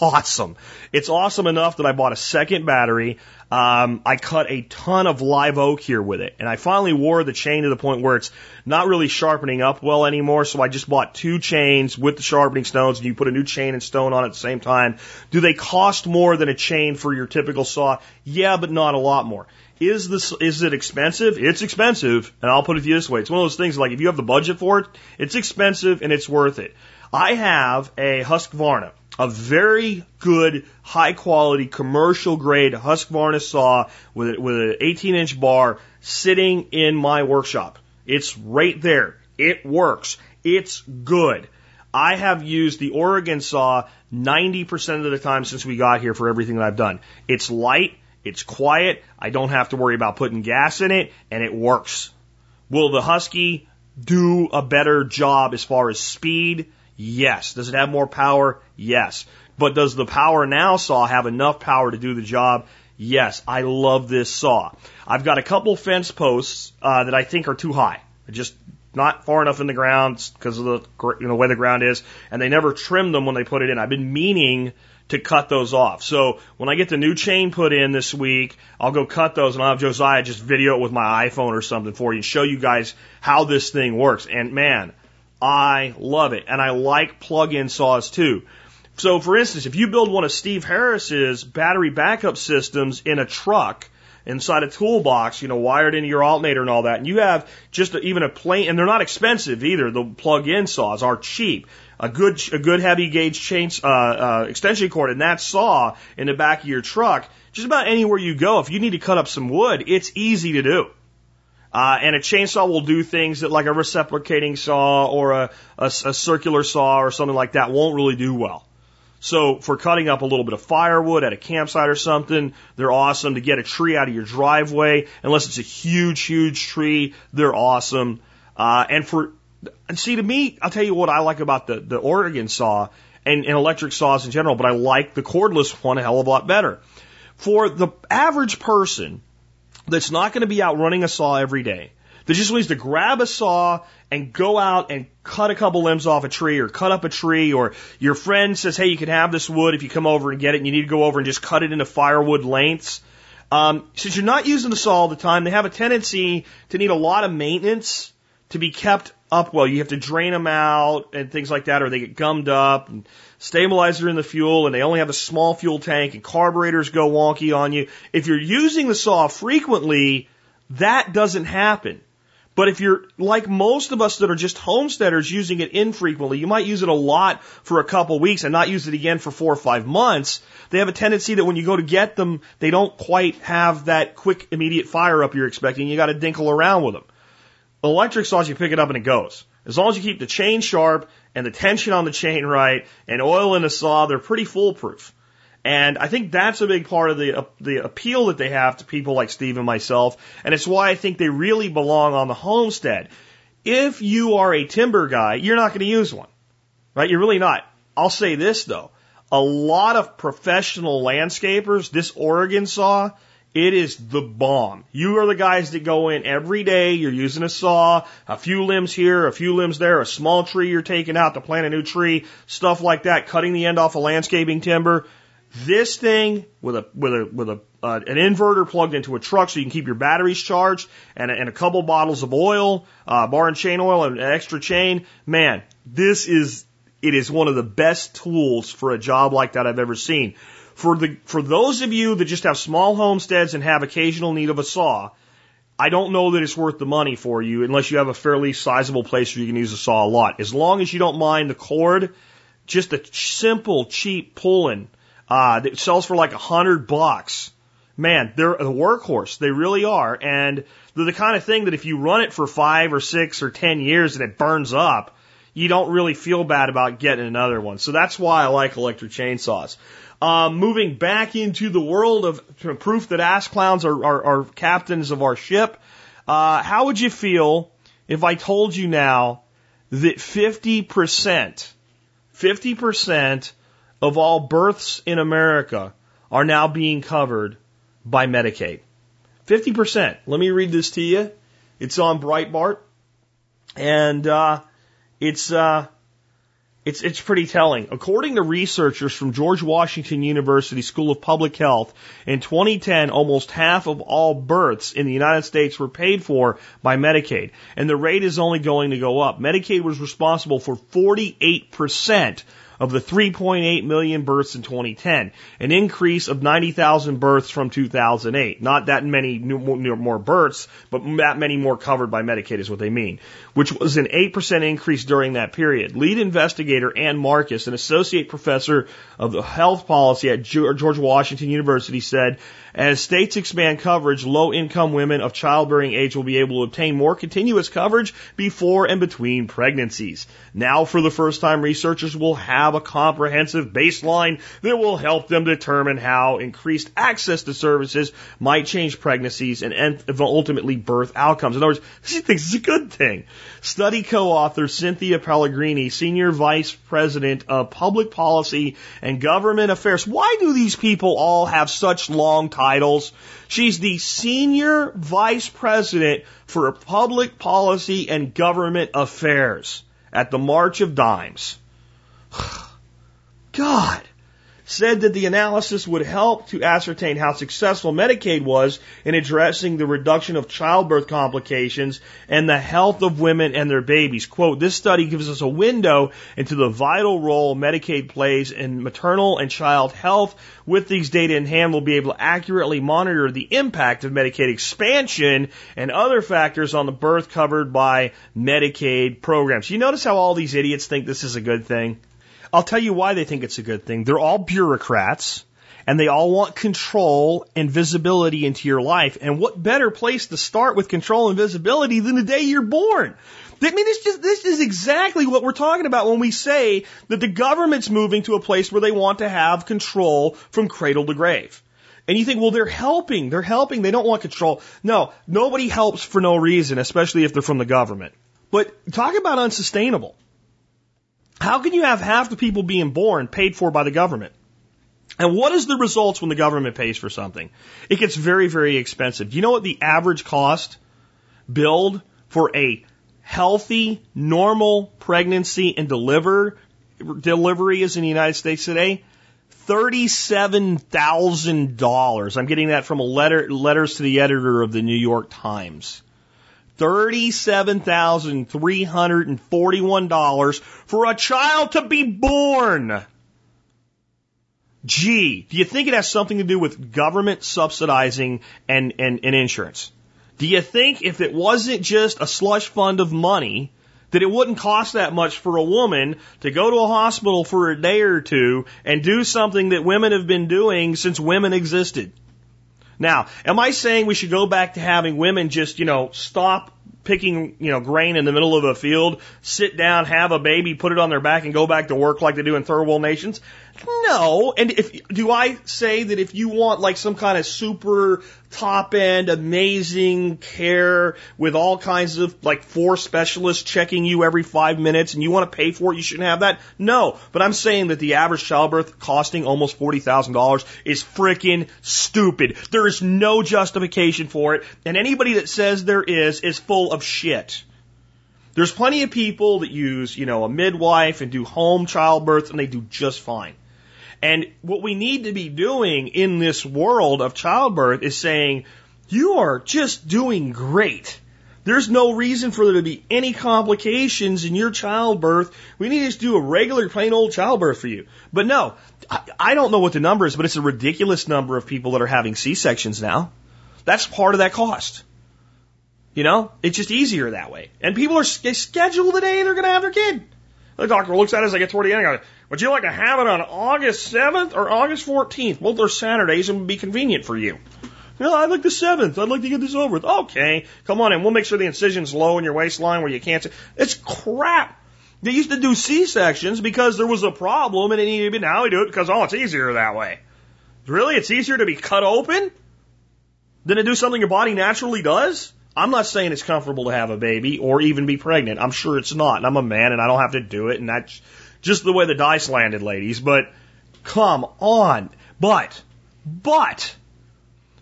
awesome. It's awesome enough that I bought a second battery. Um, I cut a ton of live oak here with it, and I finally wore the chain to the point where it's not really sharpening up well anymore. So I just bought two chains with the sharpening stones, and you put a new chain and stone on at the same time. Do they cost more than a chain for your typical saw? Yeah, but not a lot more. Is this is it expensive? It's expensive, and I'll put it to you this way: it's one of those things like if you have the budget for it, it's expensive and it's worth it. I have a Husqvarna a very good, high quality, commercial grade Husqvarna saw with, with an 18 inch bar sitting in my workshop. It's right there. It works. It's good. I have used the Oregon saw 90% of the time since we got here for everything that I've done. It's light. It's quiet. I don't have to worry about putting gas in it and it works. Will the Husky do a better job as far as speed? Yes. Does it have more power? Yes. But does the power now saw have enough power to do the job? Yes. I love this saw. I've got a couple fence posts uh, that I think are too high. Just not far enough in the ground because of the you know way the ground is, and they never trimmed them when they put it in. I've been meaning to cut those off. So when I get the new chain put in this week, I'll go cut those and I'll have Josiah just video it with my iPhone or something for you and show you guys how this thing works. And man, I love it. And I like plug-in saws too. So for instance, if you build one of Steve Harris's battery backup systems in a truck, inside a toolbox, you know, wired into your alternator and all that. And you have just a, even a plain, and they're not expensive either. The plug-in saws are cheap. A good, a good heavy gauge chain, uh, uh, extension cord and that saw in the back of your truck, just about anywhere you go, if you need to cut up some wood, it's easy to do. Uh, and a chainsaw will do things that like a reciprocating saw or a, a, a circular saw or something like that won't really do well. So for cutting up a little bit of firewood at a campsite or something, they're awesome. To get a tree out of your driveway, unless it's a huge, huge tree, they're awesome. Uh, and for, and see to me, I'll tell you what I like about the, the Oregon saw and, and electric saws in general, but I like the cordless one a hell of a lot better. For the average person, that's not going to be out running a saw every day, that just needs to grab a saw and go out and cut a couple limbs off a tree or cut up a tree or your friend says, hey, you can have this wood if you come over and get it and you need to go over and just cut it into firewood lengths. Um, since you're not using the saw all the time, they have a tendency to need a lot of maintenance to be kept up well. You have to drain them out and things like that, or they get gummed up and stabilizer in the fuel, and they only have a small fuel tank, and carburetors go wonky on you. If you're using the saw frequently, that doesn't happen. But if you're like most of us that are just homesteaders using it infrequently, you might use it a lot for a couple weeks and not use it again for four or five months. They have a tendency that when you go to get them, they don't quite have that quick, immediate fire up you're expecting. You got to dinkle around with them. Electric saws, you pick it up and it goes. As long as you keep the chain sharp and the tension on the chain right and oil in the saw, they're pretty foolproof. And I think that's a big part of the uh, the appeal that they have to people like Steve and myself, and it's why I think they really belong on the homestead. If you are a timber guy, you're not going to use one, right? You're really not. I'll say this though, a lot of professional landscapers, this Oregon saw it is the bomb. You are the guys that go in every day. You're using a saw, a few limbs here, a few limbs there, a small tree you're taking out to plant a new tree, stuff like that, cutting the end off of landscaping timber. This thing with a with a with a uh, an inverter plugged into a truck so you can keep your batteries charged and, and a couple bottles of oil, uh, bar and chain oil and an extra chain. Man, this is it is one of the best tools for a job like that I've ever seen. For the for those of you that just have small homesteads and have occasional need of a saw, I don't know that it's worth the money for you unless you have a fairly sizable place where you can use a saw a lot. As long as you don't mind the cord, just a simple, cheap Poulan uh, that sells for like a hundred bucks. Man, they're a workhorse. They really are. And they're the kind of thing that if you run it for five or six or ten years and it burns up, you don't really feel bad about getting another one. So that's why I like electric chainsaws. Um, moving back into the world of proof that ass clowns are, are, are captains of our ship, uh, how would you feel if I told you now that 50%, 50% of all births in America are now being covered by Medicaid? 50%. Let me read this to you. It's on Breitbart. And, uh, it's, uh, It's, it's pretty telling. According to researchers from George Washington University School of Public Health, in 2010, almost half of all births in the United States were paid for by Medicaid. And the rate is only going to go up. Medicaid was responsible for 48% of the 3.8 million births in 2010, an increase of 90,000 births from 2008. Not that many new, more births, but that many more covered by Medicaid is what they mean, which was an 8% increase during that period. Lead investigator Anne Markus, an associate professor of the health policy at George Washington University said, as states expand coverage, low income women of childbearing age will be able to obtain more continuous coverage before and between pregnancies. Now, for the first time, researchers will have a comprehensive baseline that will help them determine how increased access to services might change pregnancies and ultimately birth outcomes. In other words, (laughs) she thinks it's a good thing. Study co-author Cynthia Pellegrini, Senior Vice President of Public Policy and Government Affairs. Why do these people all have such long titles? She's the Senior Vice President for Public Policy and Government Affairs at the March of Dimes. (sighs) God said that the analysis would help to ascertain how successful Medicaid was in addressing the reduction of childbirth complications and the health of women and their babies. Quote, this study gives us a window into the vital role Medicaid plays in maternal and child health. With these data in hand, we'll be able to accurately monitor the impact of Medicaid expansion and other factors on the birth covered by Medicaid programs. You notice how all these idiots think this is a good thing? I'll tell you why they think it's a good thing. They're all bureaucrats and they all want control and visibility into your life. And what better place to start with control and visibility than the day you're born? I mean, this just, this is exactly what we're talking about when we say that the government's moving to a place where they want to have control from cradle to grave. And you think, well, they're helping. They're helping. They don't want control. No, nobody helps for no reason, especially if they're from the government. But talk about unsustainable. How can you have half the people being born paid for by the government? And what is the results when the government pays for something? It gets very, very expensive. Do you know what the average cost build for a healthy, normal pregnancy and deliver, delivery is in the United States today? $37,000. I'm getting that from a letter, letters to the editor of the New York Times. $37,341 for a child to be born. Gee, do you think it has something to do with government subsidizing and, and, and insurance? Do you think if it wasn't just a slush fund of money, that it wouldn't cost that much for a woman to go to a hospital for a day or two and do something that women have been doing since women existed? Now, am I saying we should go back to having women just, you know, stop picking, you know, grain in the middle of a field, sit down, have a baby, put it on their back and go back to work like they do in third world nations? No. And if, do I say that if you want like some kind of super top end, amazing care with all kinds of like four specialists checking you every five minutes and you want to pay for it, you shouldn't have that? No. But I'm saying that the average childbirth costing almost $40,000 is freaking stupid. There is no justification for it. And anybody that says there is, is full of shit. There's plenty of people that use, you know, a midwife and do home childbirth and they do just fine. And what we need to be doing in this world of childbirth is saying, you are just doing great. There's no reason for there to be any complications in your childbirth. We need to just do a regular plain old childbirth for you. But no, I don't know what the number is, but it's a ridiculous number of people that are having C-sections now. That's part of that cost. You know, it's just easier that way. And people are scheduled the day they're going to have their kid. The doctor looks at as I get toward the end. I go, would you like to have it on August 7th or August 14th? Both are Saturdays and would be convenient for you. No, I'd like the 7th. I'd like to get this over with. Okay, come on in. We'll make sure the incision's low in your waistline where you can't see. It's crap. They used to do C-sections because there was a problem and it needed to be, now we do it because, oh, it's easier that way. Really? It's easier to be cut open than to do something your body naturally does? I'm not saying it's comfortable to have a baby or even be pregnant. I'm sure it's not. And I'm a man and I don't have to do it. And that's just the way the dice landed, ladies. But come on. But, but,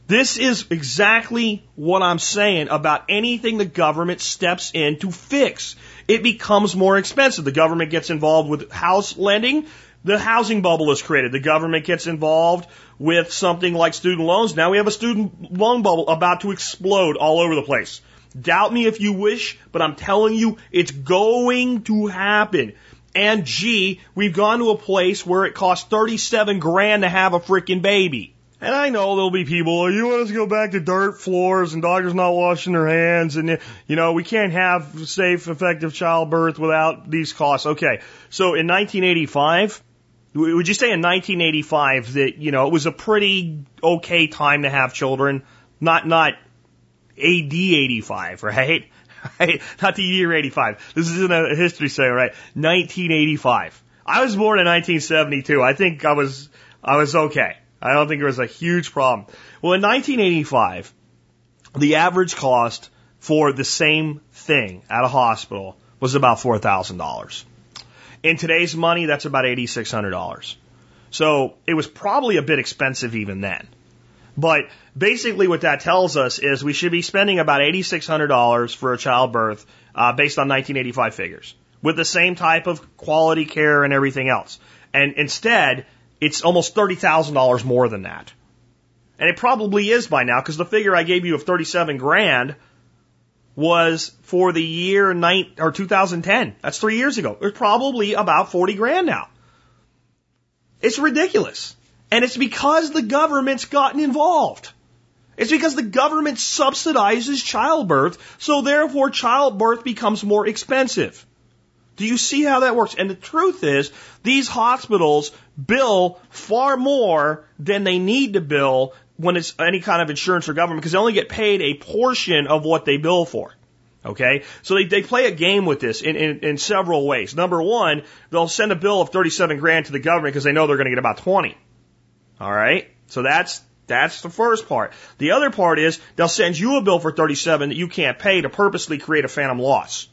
this is exactly what I'm saying about anything the government steps in to fix. it becomes more expensive. The government gets involved with house lending. The housing bubble is created. The government gets involved with something like student loans. Now we have a student loan bubble about to explode all over the place. Doubt me if you wish, but I'm telling you, it's going to happen. And gee, we've gone to a place where it costs 37 grand to have a freaking baby. And I know there'll be people, oh, you want us to go back to dirt floors and doctors not washing their hands and, you know, we can't have safe, effective childbirth without these costs. Okay. So in 1985, would you say in 1985 that, you know, it was a pretty okay time to have children? Not, not AD 85, (laughs) right? Not the year 85. This isn't a history sale, right? 1985. I was born in 1972. I think I was, I was okay. I don't think it was a huge problem. Well, in 1985, the average cost for the same thing at a hospital was about $4,000. In today's money, that's about $8,600. So it was probably a bit expensive even then. But basically, what that tells us is we should be spending about $8,600 for a childbirth uh, based on 1985 figures with the same type of quality care and everything else. And instead, it's almost $30,000 more than that. And it probably is by now because the figure I gave you of 37 grand was for the year nine, or 2010. That's three years ago. It's probably about 40 grand now. It's ridiculous. And it's because the government's gotten involved. It's because the government subsidizes childbirth, so therefore childbirth becomes more expensive. Do you see how that works? And the truth is, these hospitals bill far more than they need to bill when it's any kind of insurance or government because they only get paid a portion of what they bill for. Okay? So they, they play a game with this in, in, in several ways. Number one, they'll send a bill of 37 grand to the government because they know they're going to get about 20. All right? So that's, that's the first part. The other part is they'll send you a bill for 37 that you can't pay to purposely create a phantom loss.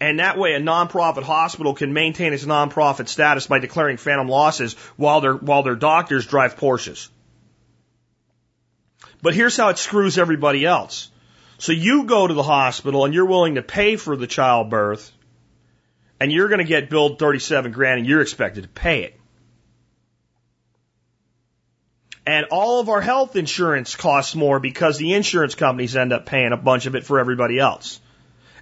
And that way a nonprofit hospital can maintain its nonprofit status by declaring phantom losses while their, while their doctors drive Porsches. But here's how it screws everybody else. So you go to the hospital and you're willing to pay for the childbirth and you're going to get billed 37 grand and you're expected to pay it. And all of our health insurance costs more because the insurance companies end up paying a bunch of it for everybody else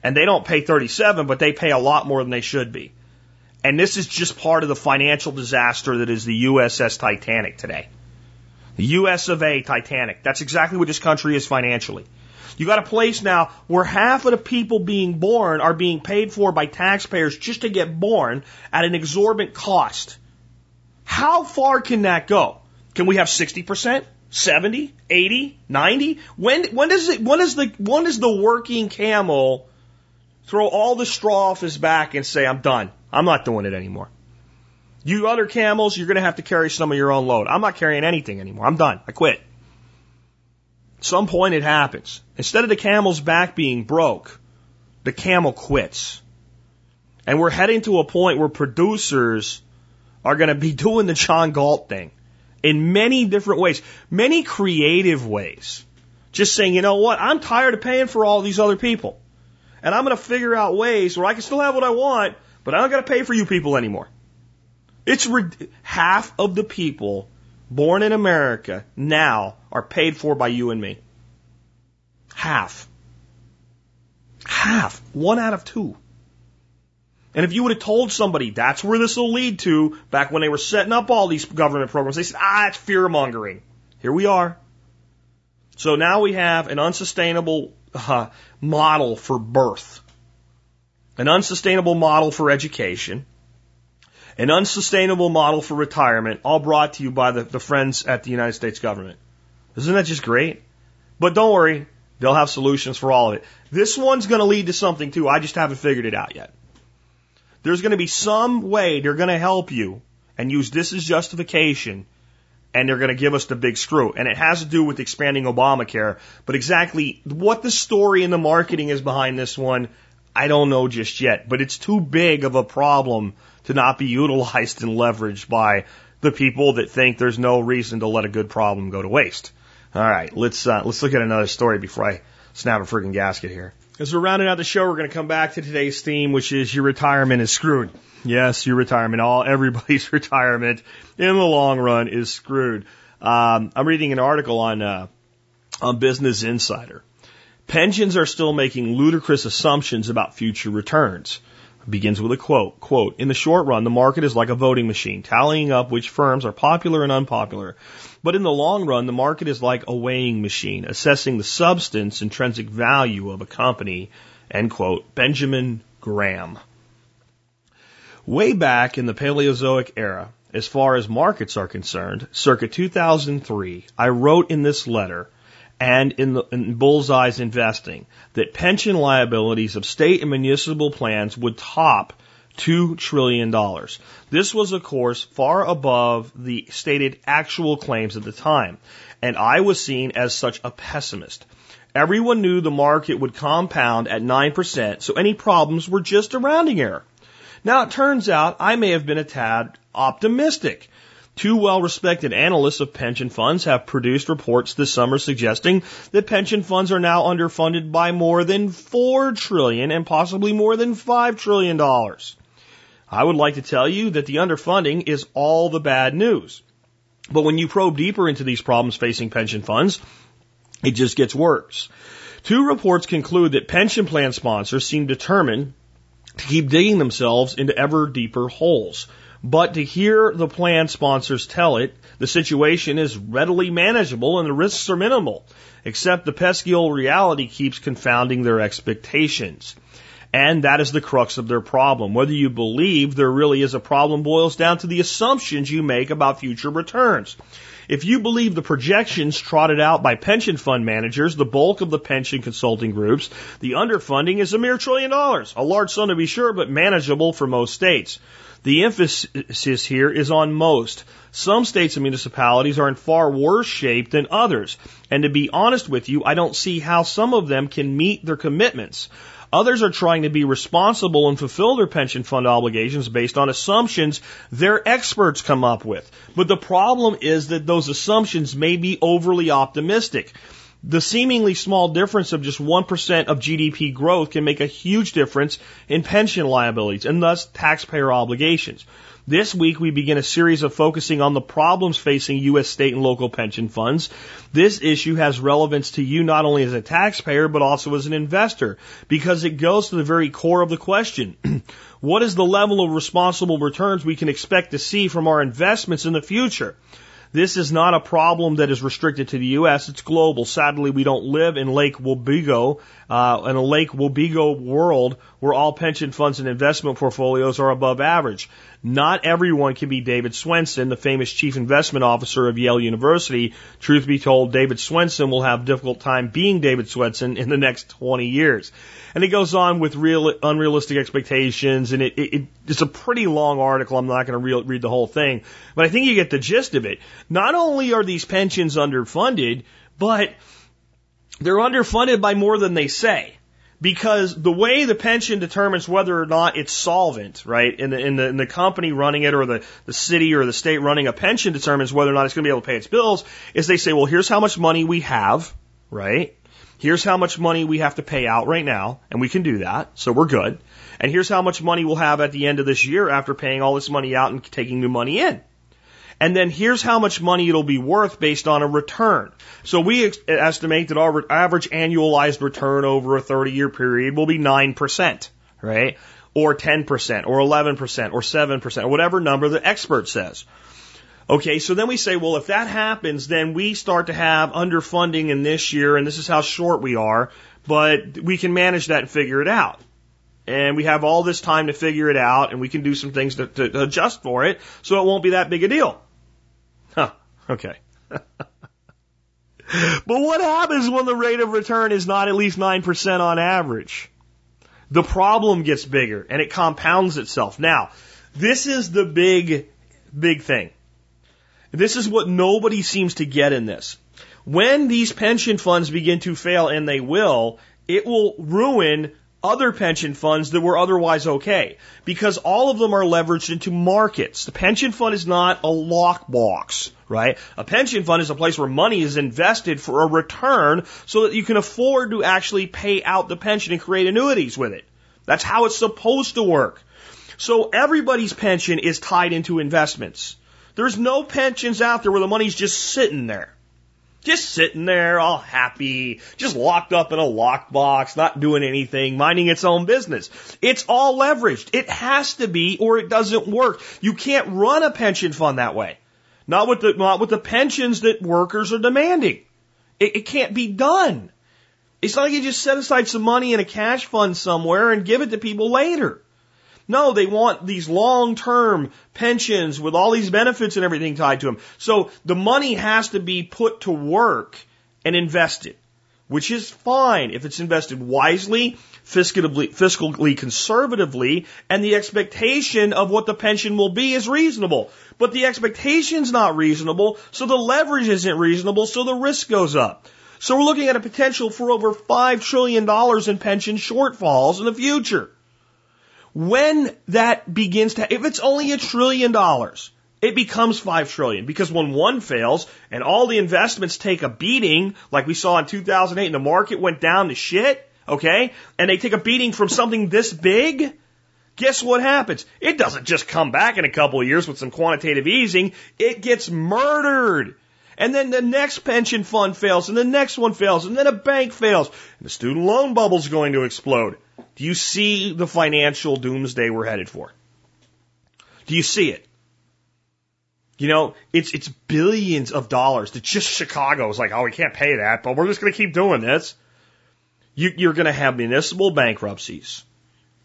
and they don't pay 37, but they pay a lot more than they should be. And this is just part of the financial disaster that is the USS Titanic today. The US of A Titanic. That's exactly what this country is financially. You got a place now where half of the people being born are being paid for by taxpayers just to get born at an exorbitant cost. How far can that go? Can we have 60%? 70, 80, 90? When when does it when is the when is the working camel throw all the straw off his back and say, I'm done. I'm not doing it anymore. You other camels, you're going to have to carry some of your own load. I'm not carrying anything anymore. I'm done. I quit. At some point it happens. Instead of the camel's back being broke, the camel quits. And we're heading to a point where producers are going to be (laughs) doing the John Galt thing in many different ways, many creative ways. Just saying, you know what? I'm tired of paying for all these other people. And I'm going to figure out ways where I can still have what I want, but I don't got to pay for you people anymore. It's half of the people born in America now are paid for by you and me. Half. Half. One out of two. And if you would have told somebody that's where this will lead to back when they were setting up all these government programs, they said, ah, it's fear mongering. Here we are. So now we have an unsustainable uh, model for birth, an unsustainable model for education, an unsustainable model for retirement, all brought to you by the, the friends at the United States government. Isn't that just great? But don't worry, they'll have solutions for all of it. This one's going to lead to something too. I just haven't figured it out yet. There's going to be some way they're going to help you and use this as justification and they're going to give us the big screw. And it has to do with expanding Obamacare. But exactly what the story and the marketing is behind this one, I don't know just yet. But it's too big of a problem to not be utilized and leveraged by the people that think there's no reason to let a good problem go to waste. All right, let's uh, let's look at another story before I snap a freaking gasket here. As we're rounding out the show, we're going to come back to today's theme, which is your retirement is screwed. Yes, your retirement, all (laughs) everybody's retirement in the long run is screwed. Um, I'm reading an article on uh, on Business Insider. Pensions are still making ludicrous assumptions about future returns. Begins with a quote. Quote, in the short run, the market is like a voting machine, tallying up which firms are popular and unpopular. But in the long run, the market is like a weighing machine, assessing the substance, intrinsic value of a company. End quote. Benjamin Graham. Way back in the Paleozoic era, as far as markets are concerned, circa 2003, I wrote in this letter and in, the, in Bull's Eye Investing that pension liabilities of state and municipal plans would top $2 trillion. This was, of course, far above the stated actual claims at the time, and I was seen as such a pessimist. Everyone knew the market would compound at 9%, so any problems were just a rounding error. Now, it turns out I may have been a tad optimistic. Two well-respected analysts of pension funds have produced reports this summer suggesting that pension funds are now underfunded by more than 4 trillion and possibly more than 5 trillion dollars. I would like to tell you that the underfunding is all the bad news. But when you probe deeper into these problems facing pension funds, it just gets worse. Two reports conclude that pension plan sponsors seem determined to keep digging themselves into ever deeper holes. But to hear the plan sponsors tell it, the situation is readily manageable and the risks are minimal, except the pesky old reality keeps confounding their expectations. And that is the crux of their problem. Whether you believe there really is a problem boils down to the assumptions you make about future returns. If you believe the projections trotted out by pension fund managers, the bulk of the pension consulting groups, the underfunding is a mere trillion dollars. A large sum to be sure, but manageable for most states. The emphasis here is on most. Some states and municipalities are in far worse shape than others. And to be honest with you, I don't see how some of them can meet their commitments. Others are trying to be responsible and fulfill their pension fund obligations based on assumptions their experts come up with. But the problem is that those assumptions may be overly optimistic. The seemingly small difference of just 1% of GDP growth can make a huge difference in pension liabilities and thus taxpayer obligations. This week we begin a series of focusing on the problems facing U.S. state and local pension funds. This issue has relevance to you not only as a taxpayer but also as an investor because it goes to the very core of the question. (clears throat) what is the level of responsible returns we can expect to see from our investments in the future? This is not a problem that is restricted to the U.S. It's global. Sadly, we don't live in Lake Wobegon, uh, in a Lake Wobegon world where all pension funds and investment portfolios are above average. Not everyone can be David Swensen, the famous chief investment officer of Yale University. Truth be told, David Swensen will have a difficult time being David Swensen in the next 20 years. And it goes on with real, unrealistic expectations, and it, it, it's a pretty long article. I'm not going to read the whole thing, but I think you get the gist of it. Not only are these pensions underfunded, but they're underfunded by more than they say because the way the pension determines whether or not it's solvent, right, in the, in the, in the company running it or the, the city or the state running a pension determines whether or not it's going to be able to pay its bills, is they say, well, here's how much money we have, right? Here's how much money we have to pay out right now, and we can do that, so we're good. And here's how much money we'll have at the end of this year after paying all this money out and taking new money in. And then here's how much money it'll be worth based on a return. So we ex- estimate that our average annualized return over a 30 year period will be 9%, right? Or 10%, or 11%, or 7%, or whatever number the expert says. Okay, so then we say, well, if that happens, then we start to have underfunding in this year, and this is how short we are, but we can manage that and figure it out. And we have all this time to figure it out, and we can do some things to, to adjust for it, so it won't be that big a deal. Huh. Okay. (laughs) but what happens when the rate of return is not at least 9% on average? The problem gets bigger and it compounds itself. Now, this is the big, big thing. This is what nobody seems to get in this. When these pension funds begin to fail, and they will, it will ruin other pension funds that were otherwise okay because all of them are leveraged into markets. The pension fund is not a lockbox, right? A pension fund is a place where money is invested for a return so that you can afford to actually pay out the pension and create annuities with it. That's how it's supposed to work. So everybody's pension is tied into investments. There's no pensions out there where the money's just sitting there. Just sitting there, all happy, just locked up in a lockbox, not doing anything, minding its own business. It's all leveraged. It has to be, or it doesn't work. You can't run a pension fund that way. Not with the, not with the pensions that workers are demanding. It, it can't be done. It's not like you just set aside some money in a cash fund somewhere and give it to people later. No, they want these long-term pensions with all these benefits and everything tied to them. So the money has to be put to work and invested, which is fine if it's invested wisely, fiscally, fiscally conservatively, and the expectation of what the pension will be is reasonable. But the expectation's not reasonable, so the leverage isn't reasonable, so the risk goes up. So we're looking at a potential for over $5 trillion in pension shortfalls in the future. When that begins to, if it's only a trillion dollars, it becomes five trillion because when one fails and all the investments take a beating, like we saw in 2008 and the market went down to shit, okay, and they take a beating from something this big, guess what happens? It doesn't just come back in a couple of years with some quantitative easing. It gets murdered. And then the next pension fund fails and the next one fails and then a bank fails and the student loan bubble's going to explode. Do you see the financial doomsday we're headed for? Do you see it? You know, it's it's billions of dollars that just Chicago is like, oh, we can't pay that, but we're just going to keep doing this. You, you're going to have municipal bankruptcies,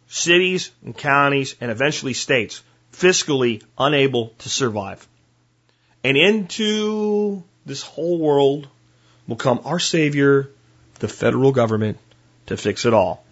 cities and counties, and eventually states fiscally unable to survive. And into this whole world will come our Savior, the federal government, to fix it all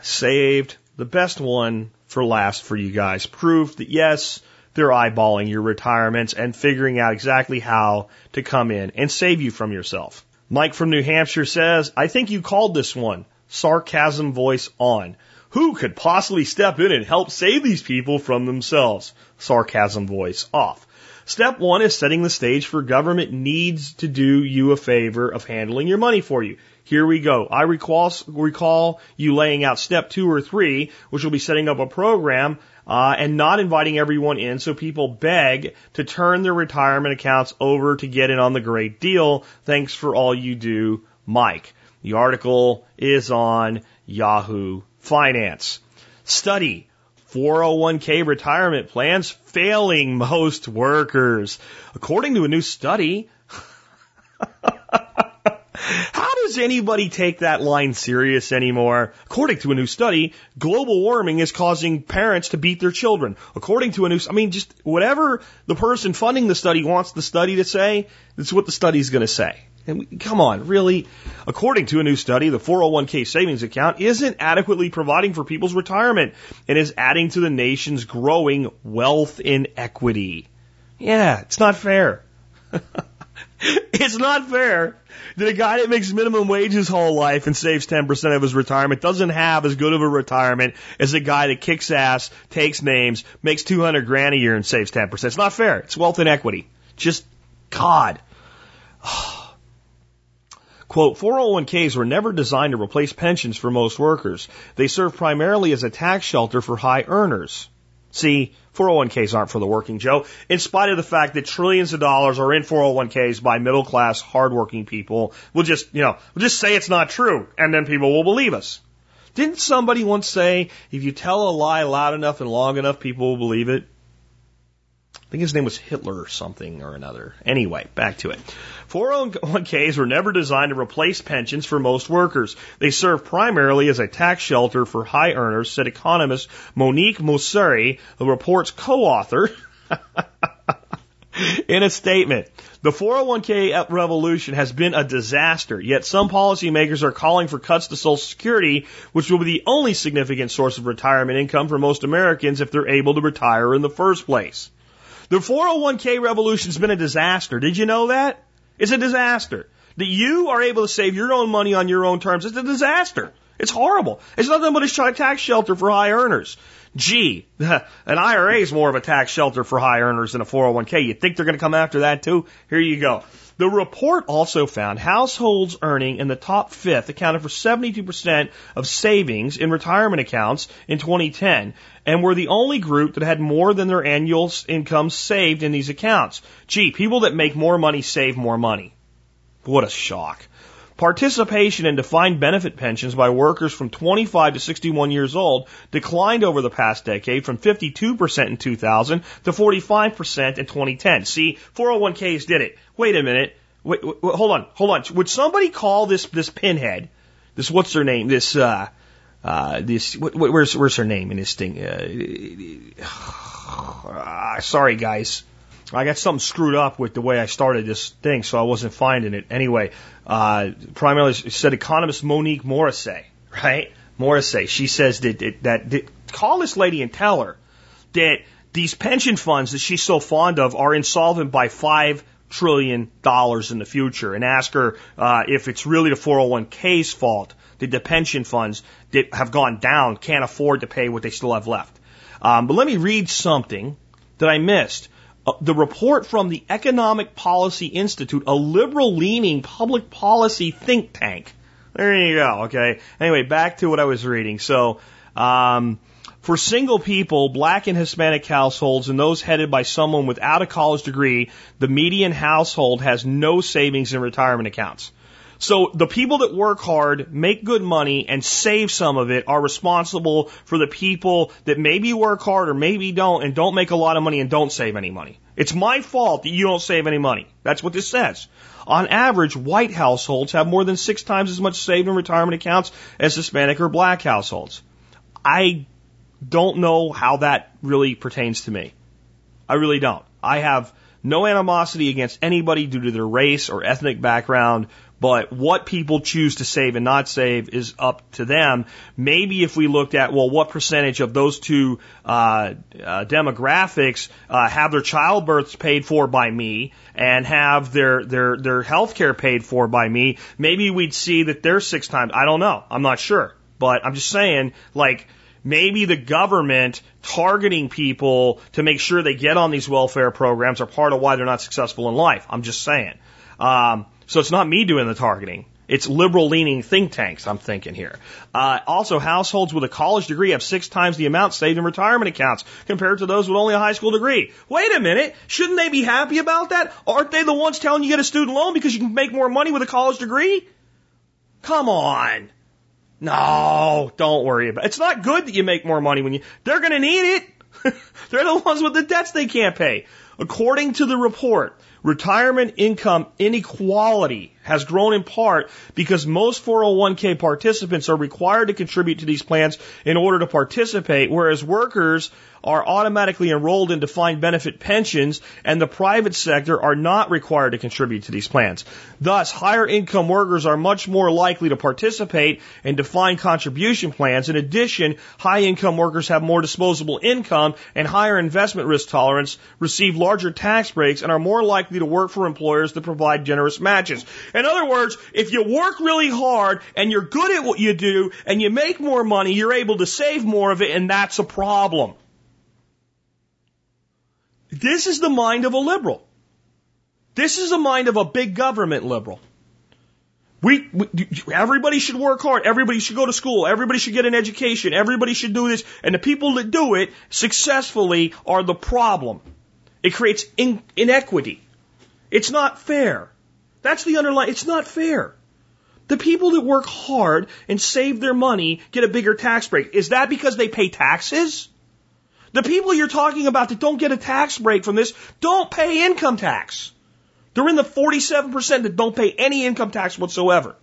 saved the best one for last for you guys. Proof that yes, they're eyeballing your retirements and figuring out exactly how to come in and save you from yourself. Mike from New Hampshire says, I think you called this one sarcasm voice on. Who could possibly step in and help save these people from themselves? Sarcasm voice off. Step one is setting the stage for government needs to do you a favor of handling your money for you. Here we go. I recall, recall you laying out step two or three, which will be setting up a program uh, and not inviting everyone in so people beg to turn their retirement accounts over to get in on the great deal. Thanks for all you do, Mike. The article is on Yahoo Finance. Study 401k retirement plans failing most workers. According to a new study, How does anybody take that line serious anymore? According to a new study, global warming is causing parents to beat their children. According to a new, I mean, just whatever the person funding the study wants the study to say, that's what the study's going to say. And we, come on, really? According to a new study, the 401k savings account isn't adequately providing for people's retirement and is adding to the nation's growing wealth inequity. Yeah, it's not fair. (laughs) (laughs) it's not fair that a guy that makes minimum wage his whole life and saves 10% of his retirement doesn't have as good of a retirement as a guy that kicks ass, takes names, makes 200 grand a year and saves 10%. It's not fair. It's wealth inequity. Just God. (sighs) Quote, 401ks were never designed to replace pensions for most workers. They serve primarily as a tax shelter for high earners. See, 401ks aren't for the working Joe, in spite of the fact that trillions of dollars are in 401ks by middle class, hardworking people. We'll just, you know, we'll just say it's not true, and then people will believe us. Didn't somebody once say, if you tell a lie loud enough and long enough, people will believe it? I think his name was Hitler or something or another. Anyway, back to it. 401ks were never designed to replace pensions for most workers. They serve primarily as a tax shelter for high earners, said economist Monique Morrissey, the report's co-author, (laughs) in a statement. The 401k revolution has been a disaster, yet some policymakers are calling for cuts to Social Security, which will be the only significant source of retirement income for most Americans if they're able to retire in the first place. The 401k revolution's been a disaster. Did you know that? It's a disaster. That you are able to save your own money on your own terms. It's a disaster. It's horrible. It's nothing but a tax shelter for high earners. Gee, (laughs) an IRA is more of a tax shelter for high earners than a 401k. You think they're going to come after that too? Here you go. The report also found households earning in the top fifth accounted for 72% of savings in retirement accounts in 2010 and were the only group that had more than their annual income saved in these accounts. Gee, people that make more money save more money. What a shock. Participation in defined benefit pensions by workers from 25 to 61 years old declined over the past decade from 52% in 2000 to 45% in 2010. See, 401ks did it. Wait a minute. Wait, wait, hold on, hold on. Would somebody call this this pinhead? This what's her name? This uh, uh, this what, where's where's her name in this thing? Uh, (sighs) sorry, guys. I got something screwed up with the way I started this thing, so I wasn't finding it. Anyway, uh, primarily said economist Monique Morrissey, right? Morrissey. She says that, that, that, that call this lady and tell her that these pension funds that she's so fond of are insolvent by five trillion dollars in the future, and ask her uh, if it's really the 401k's fault that the pension funds that have gone down can't afford to pay what they still have left. Um, but let me read something that I missed. Uh, the report from the Economic Policy Institute, a liberal leaning public policy think tank. There you go. Okay. Anyway, back to what I was reading. So, um, for single people, black and Hispanic households, and those headed by someone without a college degree, the median household has no savings in retirement accounts. So the people that work hard, make good money, and save some of it are responsible for the people that maybe work hard or maybe don't and don't make a lot of money and don't save any money. It's my fault that you don't save any money. That's what this says. On average, white households have more than six times as much saved in retirement accounts as Hispanic or black households. I don't know how that really pertains to me. I really don't. I have no animosity against anybody due to their race or ethnic background but what people choose to save and not save is up to them. Maybe if we looked at, well, what percentage of those two uh, uh, demographics uh, have their childbirths paid for by me and have their their their health care paid for by me, maybe we'd see that they're six times. I don't know. I'm not sure, but I'm just saying, like. Maybe the government targeting people to make sure they get on these welfare programs are part of why they're not successful in life. I'm just saying. Um, so it's not me doing the targeting. It's liberal leaning think tanks, I'm thinking here. Uh, also, households with a college degree have six times the amount saved in retirement accounts compared to those with only a high school degree. Wait a minute. Shouldn't they be happy about that? Aren't they the ones telling you get a student loan because you can make more money with a college degree? Come on. No, don't worry about it. It's not good that you make more money when you, they're gonna need it. (laughs) they're the ones with the debts they can't pay. According to the report, Retirement income inequality has grown in part because most 401k participants are required to contribute to these plans in order to participate, whereas workers are automatically enrolled in defined benefit pensions and the private sector are not required to contribute to these plans. Thus, higher income workers are much more likely to participate in defined contribution plans. In addition, high income workers have more disposable income and higher investment risk tolerance, receive larger tax breaks, and are more likely to work for employers that provide generous matches. In other words, if you work really hard and you're good at what you do and you make more money, you're able to save more of it and that's a problem. This is the mind of a liberal. This is the mind of a big government liberal. We, we, everybody should work hard. Everybody should go to school. Everybody should get an education. Everybody should do this. And the people that do it successfully are the problem. It creates in, inequity. It's not fair. That's the underlying, it's not fair. The people that work hard and save their money get a bigger tax break. Is that because they pay taxes? The people you're talking about that don't get a tax break from this don't pay income tax. They're in the 47% that don't pay any income tax whatsoever.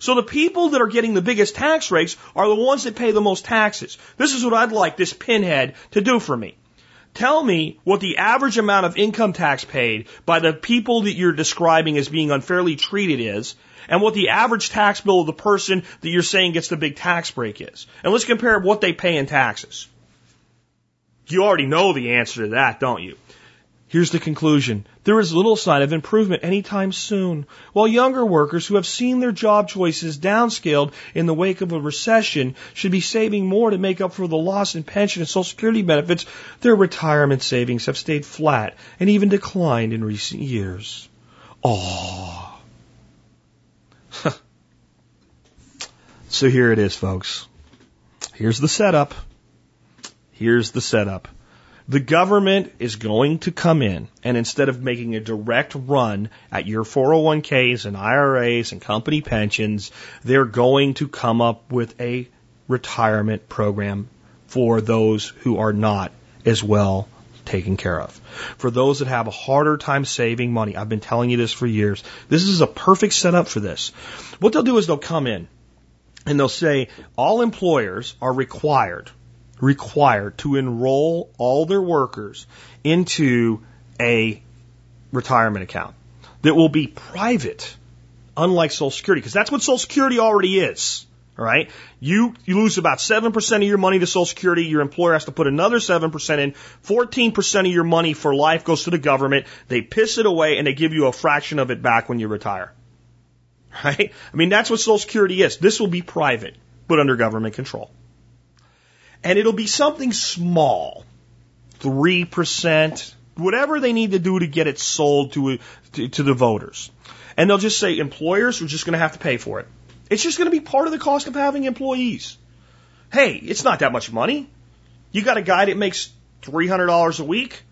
So the people that are getting the biggest tax rates are the ones that pay the most taxes. This is what I'd like this pinhead to do for me. Tell me what the average amount of income tax paid by the people that you're describing as being unfairly treated is, and what the average tax bill of the person that you're saying gets the big tax break is. And let's compare what they pay in taxes. You already know the answer to that, don't you? Here's the conclusion. There is little sign of improvement anytime soon. While younger workers who have seen their job choices downscaled in the wake of a recession should be saving more to make up for the loss in pension and social security benefits, their retirement savings have stayed flat and even declined in recent years. Oh. (laughs) so here it is, folks. Here's the setup. Here's the setup. The government is going to come in and instead of making a direct run at your 401ks and IRAs and company pensions, they're going to come up with a retirement program for those who are not as well taken care of. For those that have a harder time saving money, I've been telling you this for years. This is a perfect setup for this. What they'll do is they'll come in and they'll say all employers are required required to enroll all their workers into a retirement account that will be private, unlike Social Security, because that's what Social Security already is. All right. You, you lose about 7% of your money to Social Security. Your employer has to put another 7% in. 14% of your money for life goes to the government. They piss it away and they give you a fraction of it back when you retire. Right? I mean, that's what Social Security is. This will be private, but under government control and it'll be something small, three percent, whatever they need to do to get it sold to, to, to the voters. And they'll just say employers are just going to have to pay for it. It's just going to be part of the cost of having employees. Hey, it's not that much money. You got a guy that makes three hundred dollars a week.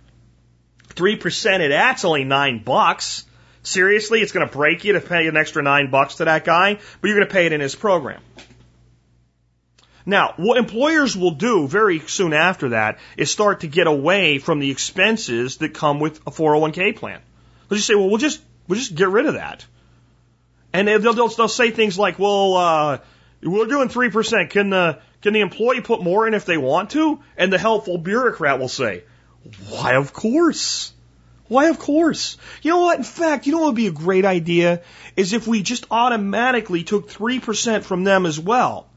Three percent of that's only nine bucks. Seriously, it's going to break you to pay an extra nine bucks to that guy, but you're going to pay it in his program. Now, what employers will do very soon after that is start to get away from the expenses that come with a 401k plan. They'll just say, well, we'll just, we'll just get rid of that. And they'll, they'll, they'll say things like, well, uh, we're doing 3%. Can the, can the employee put more in if they want to? And the helpful bureaucrat will say, why, of course. Why, of course. You know what? In fact, you know what would be a great idea? Is if we just automatically took 3% from them as well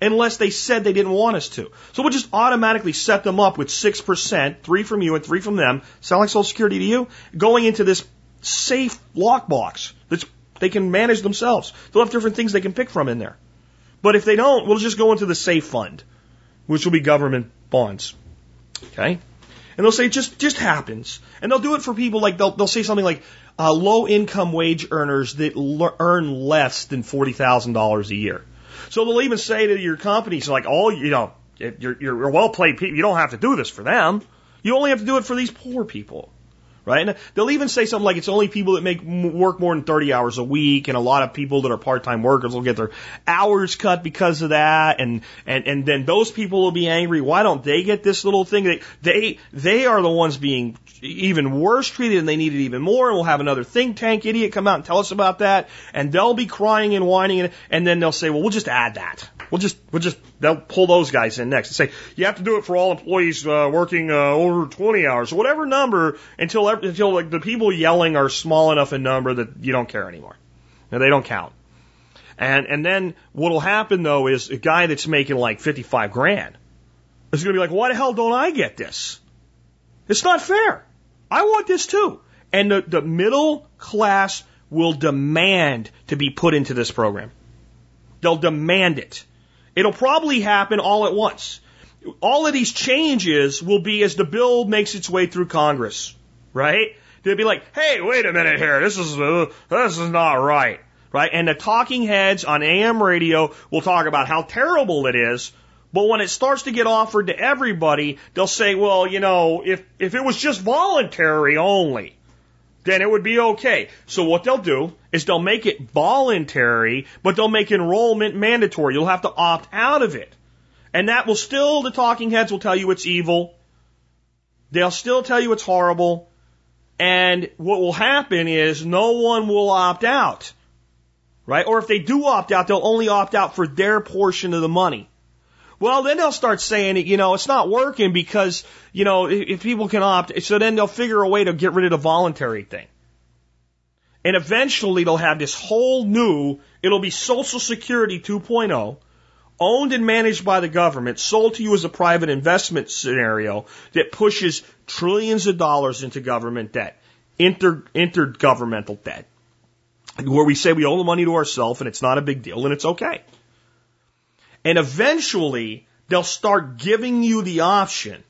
unless they said they didn't want us to. So we'll just automatically set them up with 6%, three from you and three from them, sound like Social Security to you, going into this safe lockbox that they can manage themselves. They'll have different things they can pick from in there. But if they don't, we'll just go into the safe fund, which will be government bonds. Okay? And they'll say it just, just happens. And they'll do it for people like, they'll, they'll say something like, uh, low income wage earners that earn less than $40,000 a year. So they'll even say to your companies, like, oh, you know, you're, you're well paid people. You don't have to do this for them. You only have to do it for these poor people. Right? And they'll even say something like it's only people that make work more than 30 hours a week, and a lot of people that are part-time workers will get their hours cut because of that, and and and then those people will be angry. Why don't they get this little thing? They they they are the ones being even worse treated, and they need it even more. And we'll have another think tank idiot come out and tell us about that, and they'll be crying and whining, and, and then they'll say, well, we'll just add that. We'll just, we'll just, they'll pull those guys in next and say, you have to do it for all employees uh, working uh, over 20 hours, whatever number, until until like the people yelling are small enough in number that you don't care anymore. Now, they don't count. And and then what'll happen though is a guy that's making like 55 grand is going to be like, why the hell don't I get this? It's not fair. I want this too. And the, the middle class will demand to be put into this program. They'll demand it. It'll probably happen all at once. All of these changes will be as the bill makes its way through Congress, right? They'll be like, "Hey, wait a minute here. This is uh, this is not right." Right? And the talking heads on AM radio will talk about how terrible it is, but when it starts to get offered to everybody, they'll say, "Well, you know, if if it was just voluntary only, then it would be okay. So what they'll do is they'll make it voluntary, but they'll make enrollment mandatory. You'll have to opt out of it. And that will still, the talking heads will tell you it's evil. They'll still tell you it's horrible. And what will happen is no one will opt out. Right? Or if they do opt out, they'll only opt out for their portion of the money. Well, then they'll start saying, it, you know, it's not working because, you know, if people can opt, so then they'll figure a way to get rid of the voluntary thing. And eventually they'll have this whole new, it'll be Social Security 2.0, owned and managed by the government, sold to you as a private investment scenario that pushes trillions of dollars into government debt, inter, intergovernmental debt, where we say we owe the money to ourselves and it's not a big deal and it's okay. And eventually they'll start giving you the option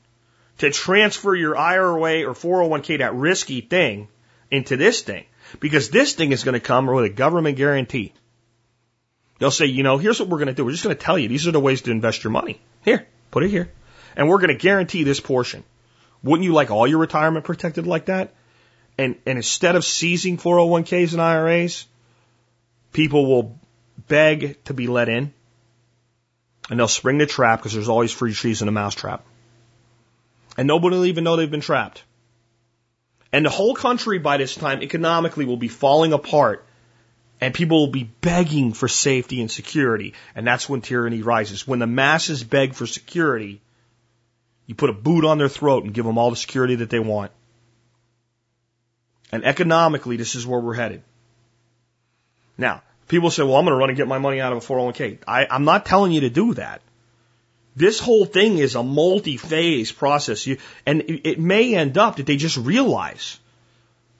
to transfer your IRA or 401k, that risky thing, into this thing. Because this thing is going to come with a government guarantee. They'll say, you know, here's what we're going to do. We're just going to tell you these are the ways to invest your money. Here, put it here. And we're going to guarantee this portion. Wouldn't you like all your retirement protected like that? And, and instead of seizing 401ks and IRAs, people will beg to be let in and they'll spring the trap because there's always free cheese in a mousetrap. And nobody will even know they've been trapped. And the whole country by this time economically will be falling apart and people will be begging for safety and security. And that's when tyranny rises. When the masses beg for security, you put a boot on their throat and give them all the security that they want. And economically, this is where we're headed. Now, people say, well, I'm going to run and get my money out of a 401k. I, I'm not telling you to do that. This whole thing is a multi-phase process. You, and it, may end up that they just realize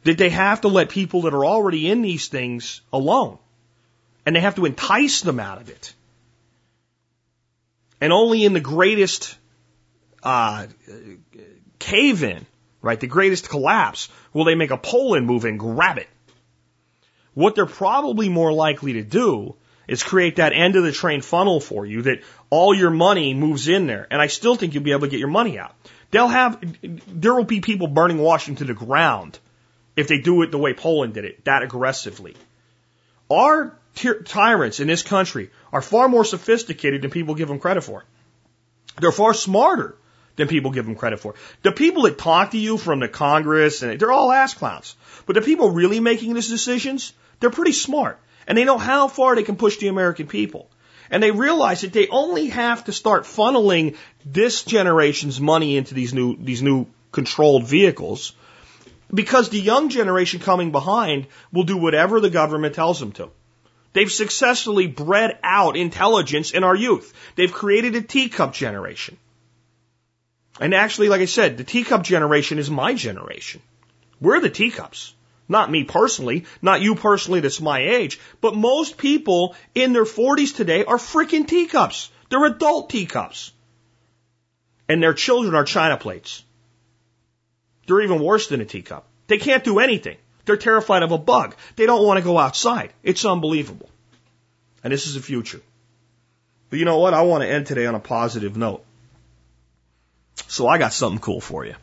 that they have to let people that are already in these things alone. And they have to entice them out of it. And only in the greatest uh, cave in, right, the greatest collapse, will they make a Poland move and grab it. What they're probably more likely to do is create that end of the train funnel for you that all your money moves in there. And I still think you'll be able to get your money out. They'll have, there will be people burning Washington to the ground if they do it the way Poland did it, that aggressively. Our ty- tyrants in this country are far more sophisticated than people give them credit for. They're far smarter than people give them credit for. The people that talk to you from the Congress and they're all ass clowns. But the people really making these decisions, they're pretty smart. And they know how far they can push the American people. And they realize that they only have to start funneling this generation's money into these new, these new controlled vehicles because the young generation coming behind will do whatever the government tells them to. They've successfully bred out intelligence in our youth. They've created a teacup generation. And actually, like I said, the teacup generation is my generation. We're the teacups. Not me personally, not you personally that's my age, but most people in their 40s today are freaking teacups. They're adult teacups. And their children are china plates. They're even worse than a teacup. They can't do anything. They're terrified of a bug. They don't want to go outside. It's unbelievable. And this is the future. But you know what? I want to end today on a positive note. So I got something cool for you.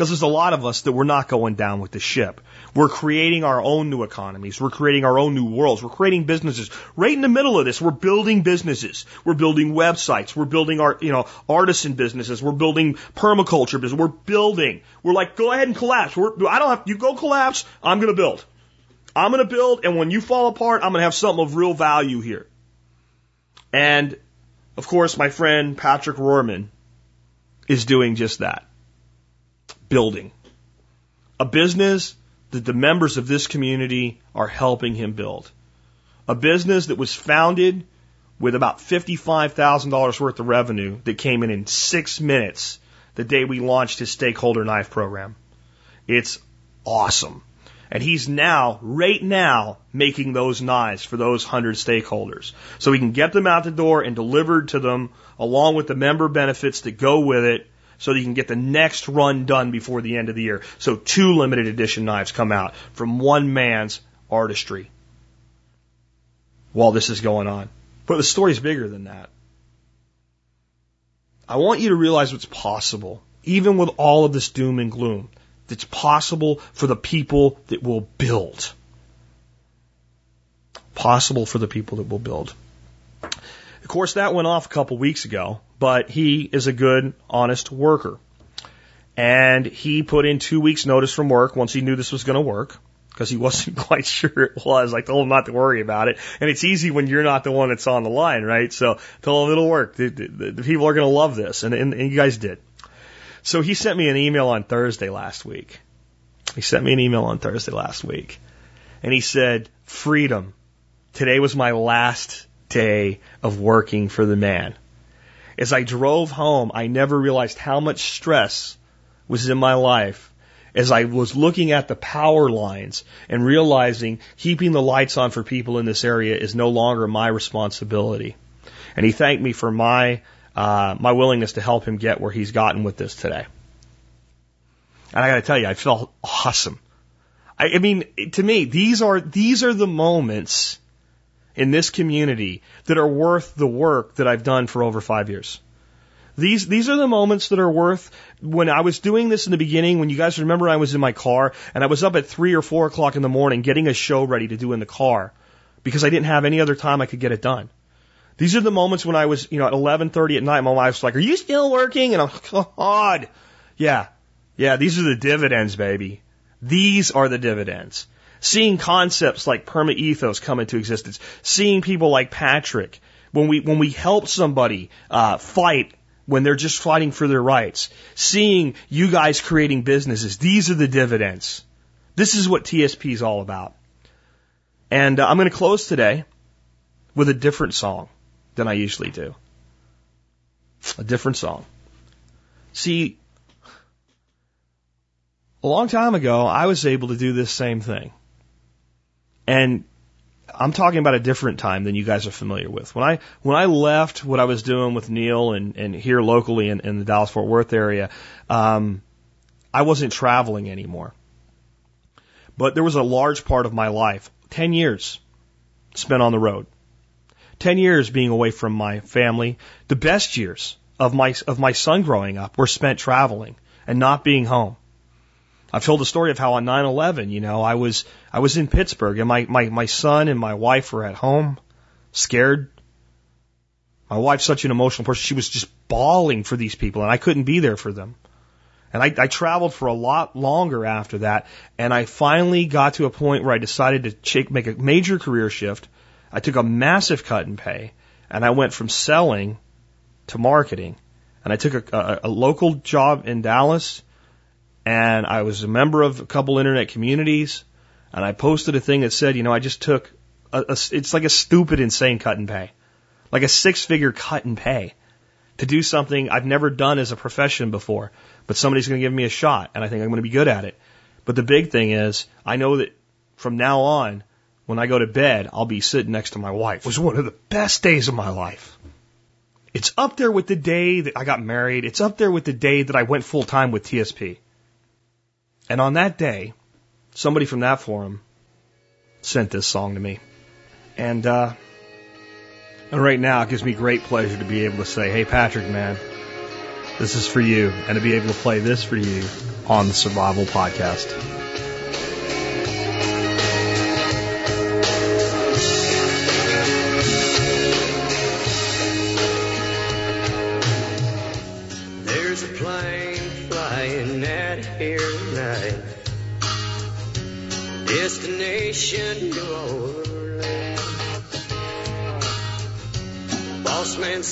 Because there's a lot of us that we're not going down with the ship. We're creating our own new economies. We're creating our own new worlds. We're creating businesses. Right in the middle of this, we're building businesses. We're building websites. We're building our, you know, artisan businesses. We're building permaculture business. We're building. We're like, go ahead and collapse. We're, I don't have, you go collapse. I'm going to build. I'm going to build. And when you fall apart, I'm going to have something of real value here. And of course, my friend Patrick Rohrman is doing just that. Building. A business that the members of this community are helping him build. A business that was founded with about $55,000 worth of revenue that came in in six minutes the day we launched his stakeholder knife program. It's awesome. And he's now, right now, making those knives for those hundred stakeholders. So we can get them out the door and delivered to them along with the member benefits that go with it so that you can get the next run done before the end of the year. So two limited edition knives come out from one man's artistry while this is going on. But the story's bigger than that. I want you to realize what's possible, even with all of this doom and gloom. It's possible for the people that will build. Possible for the people that will build. Course, that went off a couple weeks ago but he is a good, honest worker. And he put in two weeks notice from work once he knew this was going to work because he wasn't (laughs) quite sure it was. I told him not to worry about it. And it's easy when you're not the one that's on the line, right? So told him it'll work. The, the, the people are going to love this. And, and, and you guys did. So he sent me an email on Thursday last week. He sent me an email on Thursday last week. And he said, freedom. Today was my last day of working for the man. As I drove home, I never realized how much stress was in my life as I was looking at the power lines and realizing keeping the lights on for people in this area is no longer my responsibility. And he thanked me for my uh, my willingness to help him get where he's gotten with this today. And I got to tell you, I felt awesome. I, I mean, to me, these are these are the moments in this community that are worth the work that I've done for over five years. These these are the moments that are worth when I was doing this in the beginning, when you guys remember I was in my car and I was up at three or four o'clock in the morning getting a show ready to do in the car because I didn't have any other time I could get it done. These are the moments when I was, you know, at 11:30 at night, my wife's like, "Are you still working?" And I'm, like, oh, "God, yeah, yeah. These are the dividends, baby. These are the dividends." Seeing concepts like perma ethos come into existence, seeing people like Patrick, when we when we help somebody uh, fight when they're just fighting for their rights, seeing you guys creating businesses, these are the dividends. This is what TSP is all about. And uh, I'm going to close today with a different song than I usually do. A different song. See, a long time ago, I was able to do this same thing. And I'm talking about a different time than you guys are familiar with. When I when I left what I was doing with Neil and, and here locally in, in the Dallas Fort Worth area, um, I wasn't traveling anymore. But there was a large part of my life, ten years, spent on the road. 10 years being away from my family. The best years of my, of my son growing up were spent traveling and not being home. I've told the story of how on 9-11, you know, I was, I was in Pittsburgh and my, my, my son and my wife were at home, scared. My wife's such an emotional person. She was just bawling for these people and I couldn't be there for them. And I, I traveled for a lot longer after that. And I finally got to a point where I decided to ch- make a major career shift I took a massive cut in pay and I went from selling to marketing. And I took a, a, a local job in Dallas and I was a member of a couple internet communities and I posted a thing that said, you know, I just took a, a it's like a stupid, insane cut in pay, like a six figure cut in pay to do something I've never done as a profession before, but somebody's going to give me a shot and I think I'm going to be good at it. But the big thing is I know that from now on, when I go to bed, I'll be sitting next to my wife. It was one of the best days of my life. It's up there with the day that I got married. It's up there with the day that I went full time with TSP. And on that day, somebody from that forum sent this song to me. And, uh, and right now it gives me great pleasure to be able to say, hey, Patrick, man, this is for you, and to be able to play this for you on the Survival Podcast.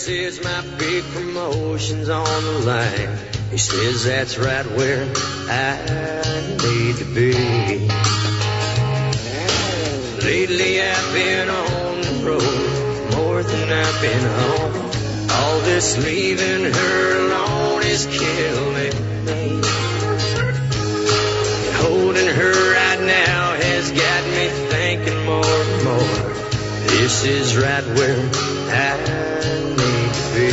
Says my big promotion's on the line. He says that's right where I need to be. Lately I've been on the road more than I've been home. All this leaving her alone is killing me. Holding her right now has got me thinking more and more. This is right where I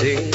to